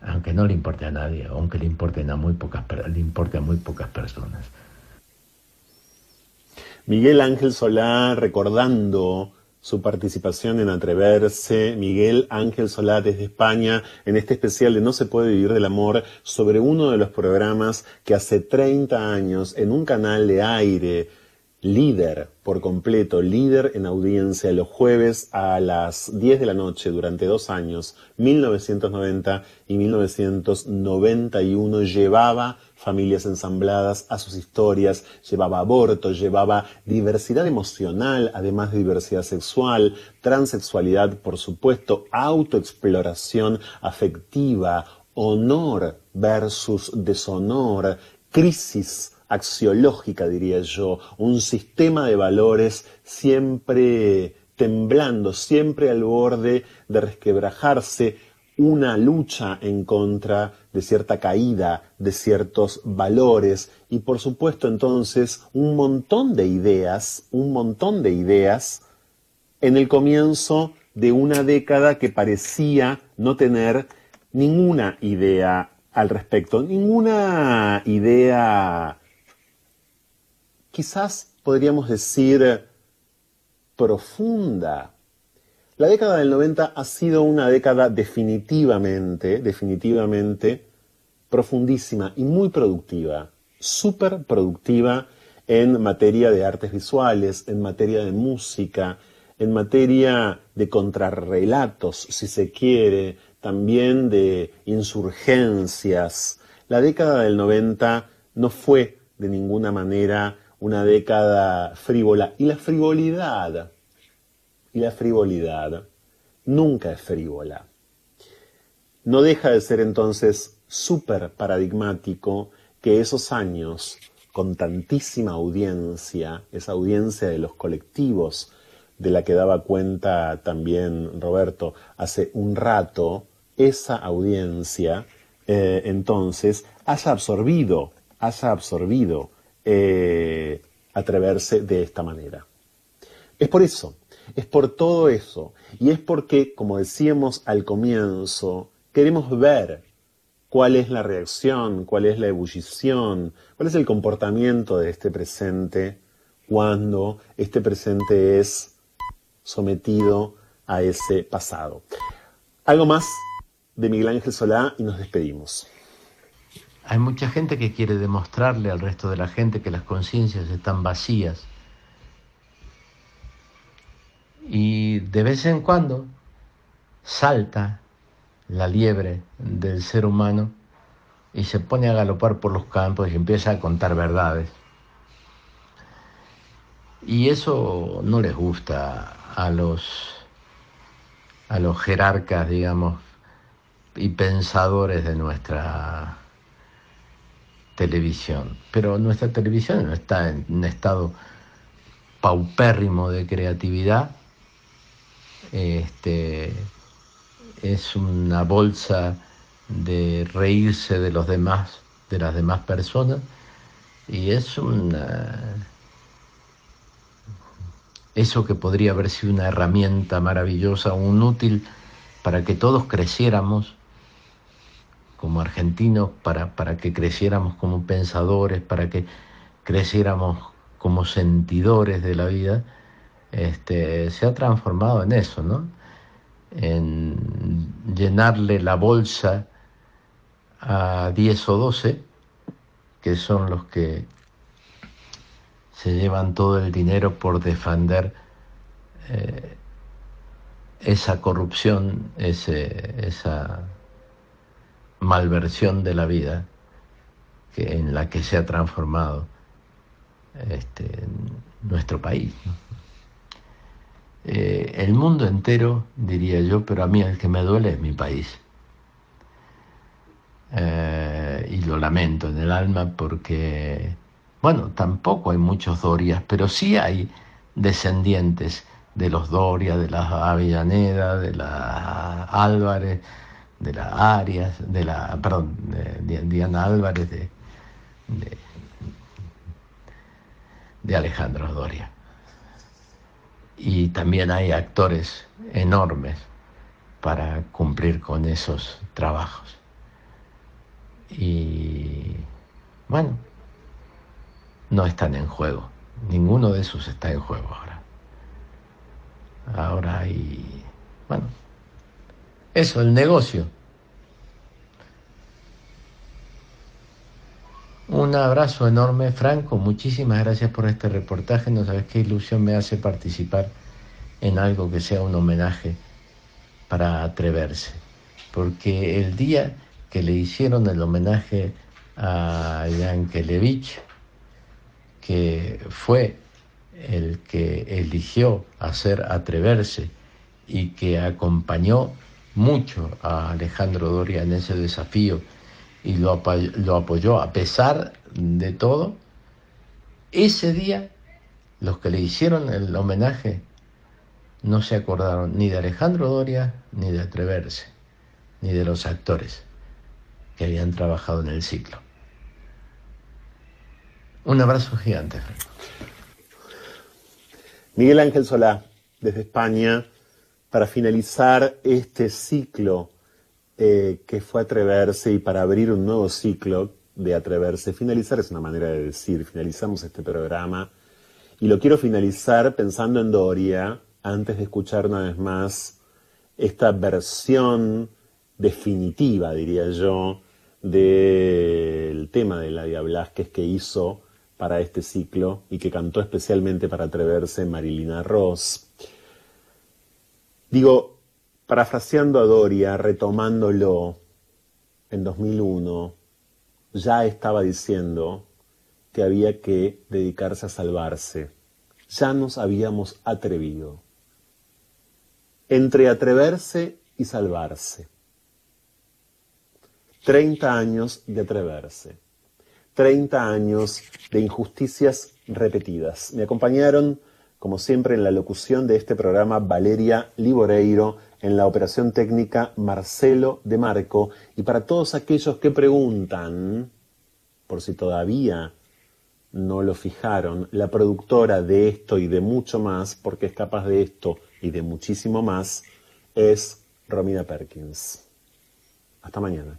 Aunque no le importe a nadie, aunque le importen a muy pocas, le importe a muy pocas personas. Miguel Ángel Solá recordando su participación en Atreverse, Miguel Ángel Solá desde España, en este especial de No se puede vivir del amor, sobre uno de los programas que hace 30 años en un canal de aire líder por completo, líder en audiencia los jueves a las 10 de la noche durante dos años, 1990 y 1991, llevaba familias ensambladas a sus historias, llevaba aborto, llevaba diversidad emocional, además de diversidad sexual, transexualidad, por supuesto, autoexploración afectiva, honor versus deshonor, crisis axiológica, diría yo, un sistema de valores siempre temblando, siempre al borde de resquebrajarse, una lucha en contra de cierta caída de ciertos valores y por supuesto entonces un montón de ideas, un montón de ideas en el comienzo de una década que parecía no tener ninguna idea al respecto, ninguna idea quizás podríamos decir profunda. La década del 90 ha sido una década definitivamente, definitivamente profundísima y muy productiva, súper productiva en materia de artes visuales, en materia de música, en materia de contrarrelatos, si se quiere, también de insurgencias, la década del 90 no fue de ninguna manera una década frívola. Y la frivolidad, y la frivolidad nunca es frívola. No deja de ser entonces súper paradigmático que esos años con tantísima audiencia, esa audiencia de los colectivos de la que daba cuenta también Roberto hace un rato, esa audiencia eh, entonces haya absorbido, haya absorbido eh, atreverse de esta manera. Es por eso, es por todo eso, y es porque, como decíamos al comienzo, queremos ver cuál es la reacción, cuál es la ebullición, cuál es el comportamiento de este presente cuando este presente es sometido a ese pasado. Algo más de Miguel Ángel Solá y nos despedimos. Hay mucha gente que quiere demostrarle al resto de la gente que las conciencias están vacías. Y de vez en cuando salta la liebre del ser humano y se pone a galopar por los campos y empieza a contar verdades. Y eso no les gusta a los, a los jerarcas, digamos, y pensadores de nuestra televisión. Pero nuestra televisión no está en un estado paupérrimo de creatividad. Este, es una bolsa de reírse de los demás, de las demás personas, y es una eso que podría haber sido una herramienta maravillosa, un útil para que todos creciéramos como argentinos, para, para que creciéramos como pensadores, para que creciéramos como sentidores de la vida, este, se ha transformado en eso, ¿no? en llenarle la bolsa a 10 o 12, que son los que se llevan todo el dinero por defender eh, esa corrupción, esa malversión de la vida que, en la que se ha transformado este, nuestro país. Eh, el mundo entero, diría yo, pero a mí el que me duele es mi país. Eh, y lo lamento en el alma porque, bueno, tampoco hay muchos Dorias, pero sí hay descendientes de los Doria, de las Avellaneda, de las Álvarez, de las Arias, de la, perdón, de, Diana Álvarez, de, de Alejandro Doria y también hay actores enormes para cumplir con esos trabajos. Y bueno, no están en juego, ninguno de esos está en juego ahora. Ahora hay, bueno, eso, el negocio. Un abrazo enorme, Franco. Muchísimas gracias por este reportaje. No sabes qué ilusión me hace participar en algo que sea un homenaje para atreverse. Porque el día que le hicieron el homenaje a Yankelevich, que fue el que eligió hacer atreverse y que acompañó mucho a Alejandro Doria en ese desafío y lo, apoyó, a pesar de todo, ese día los que le hicieron el homenaje no se acordaron ni de Alejandro Doria ni de Atreverse, ni de los actores que habían trabajado en el ciclo. Un abrazo gigante, Miguel Ángel Solá, desde España, para finalizar este ciclo eh, que fue atreverse y para abrir un nuevo ciclo de atreverse. Finalizar es una manera de decir, finalizamos este programa y lo quiero finalizar pensando en Doria, antes de escuchar una vez más esta versión definitiva, diría yo, del tema de Ladia Blasquez que hizo para este ciclo y que cantó especialmente para atreverse Marilina Ross. Digo, Parafraseando a Doria, retomándolo en 2001, ya estaba diciendo que había que dedicarse a salvarse. Ya nos habíamos atrevido. Entre atreverse y salvarse. Treinta años de atreverse. Treinta años de injusticias repetidas. Me acompañaron, como siempre, en la locución de este programa Valeria Liboreiro, en la operación técnica Marcelo de Marco, y para todos aquellos que preguntan, por si todavía no lo fijaron, la productora de esto y de mucho más, porque es capaz de esto y de muchísimo más, es Romina Perkins. Hasta mañana.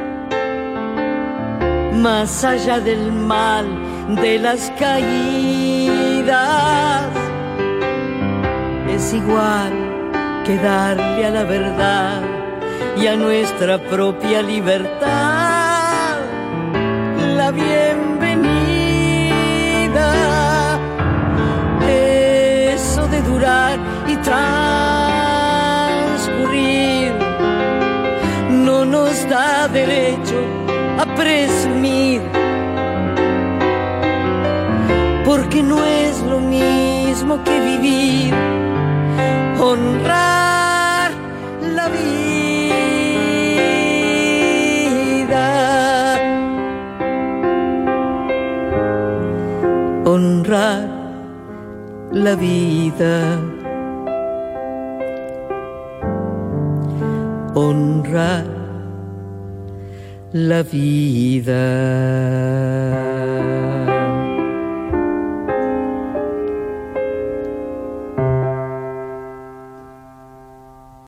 más allá del mal, de las caídas. Es igual que darle a la verdad y a nuestra propia libertad la bienvenida. Eso de durar y transcurrir no nos da derecho presumir, porque no es lo mismo que vivir, honrar la vida, honrar la vida. honrar la vida.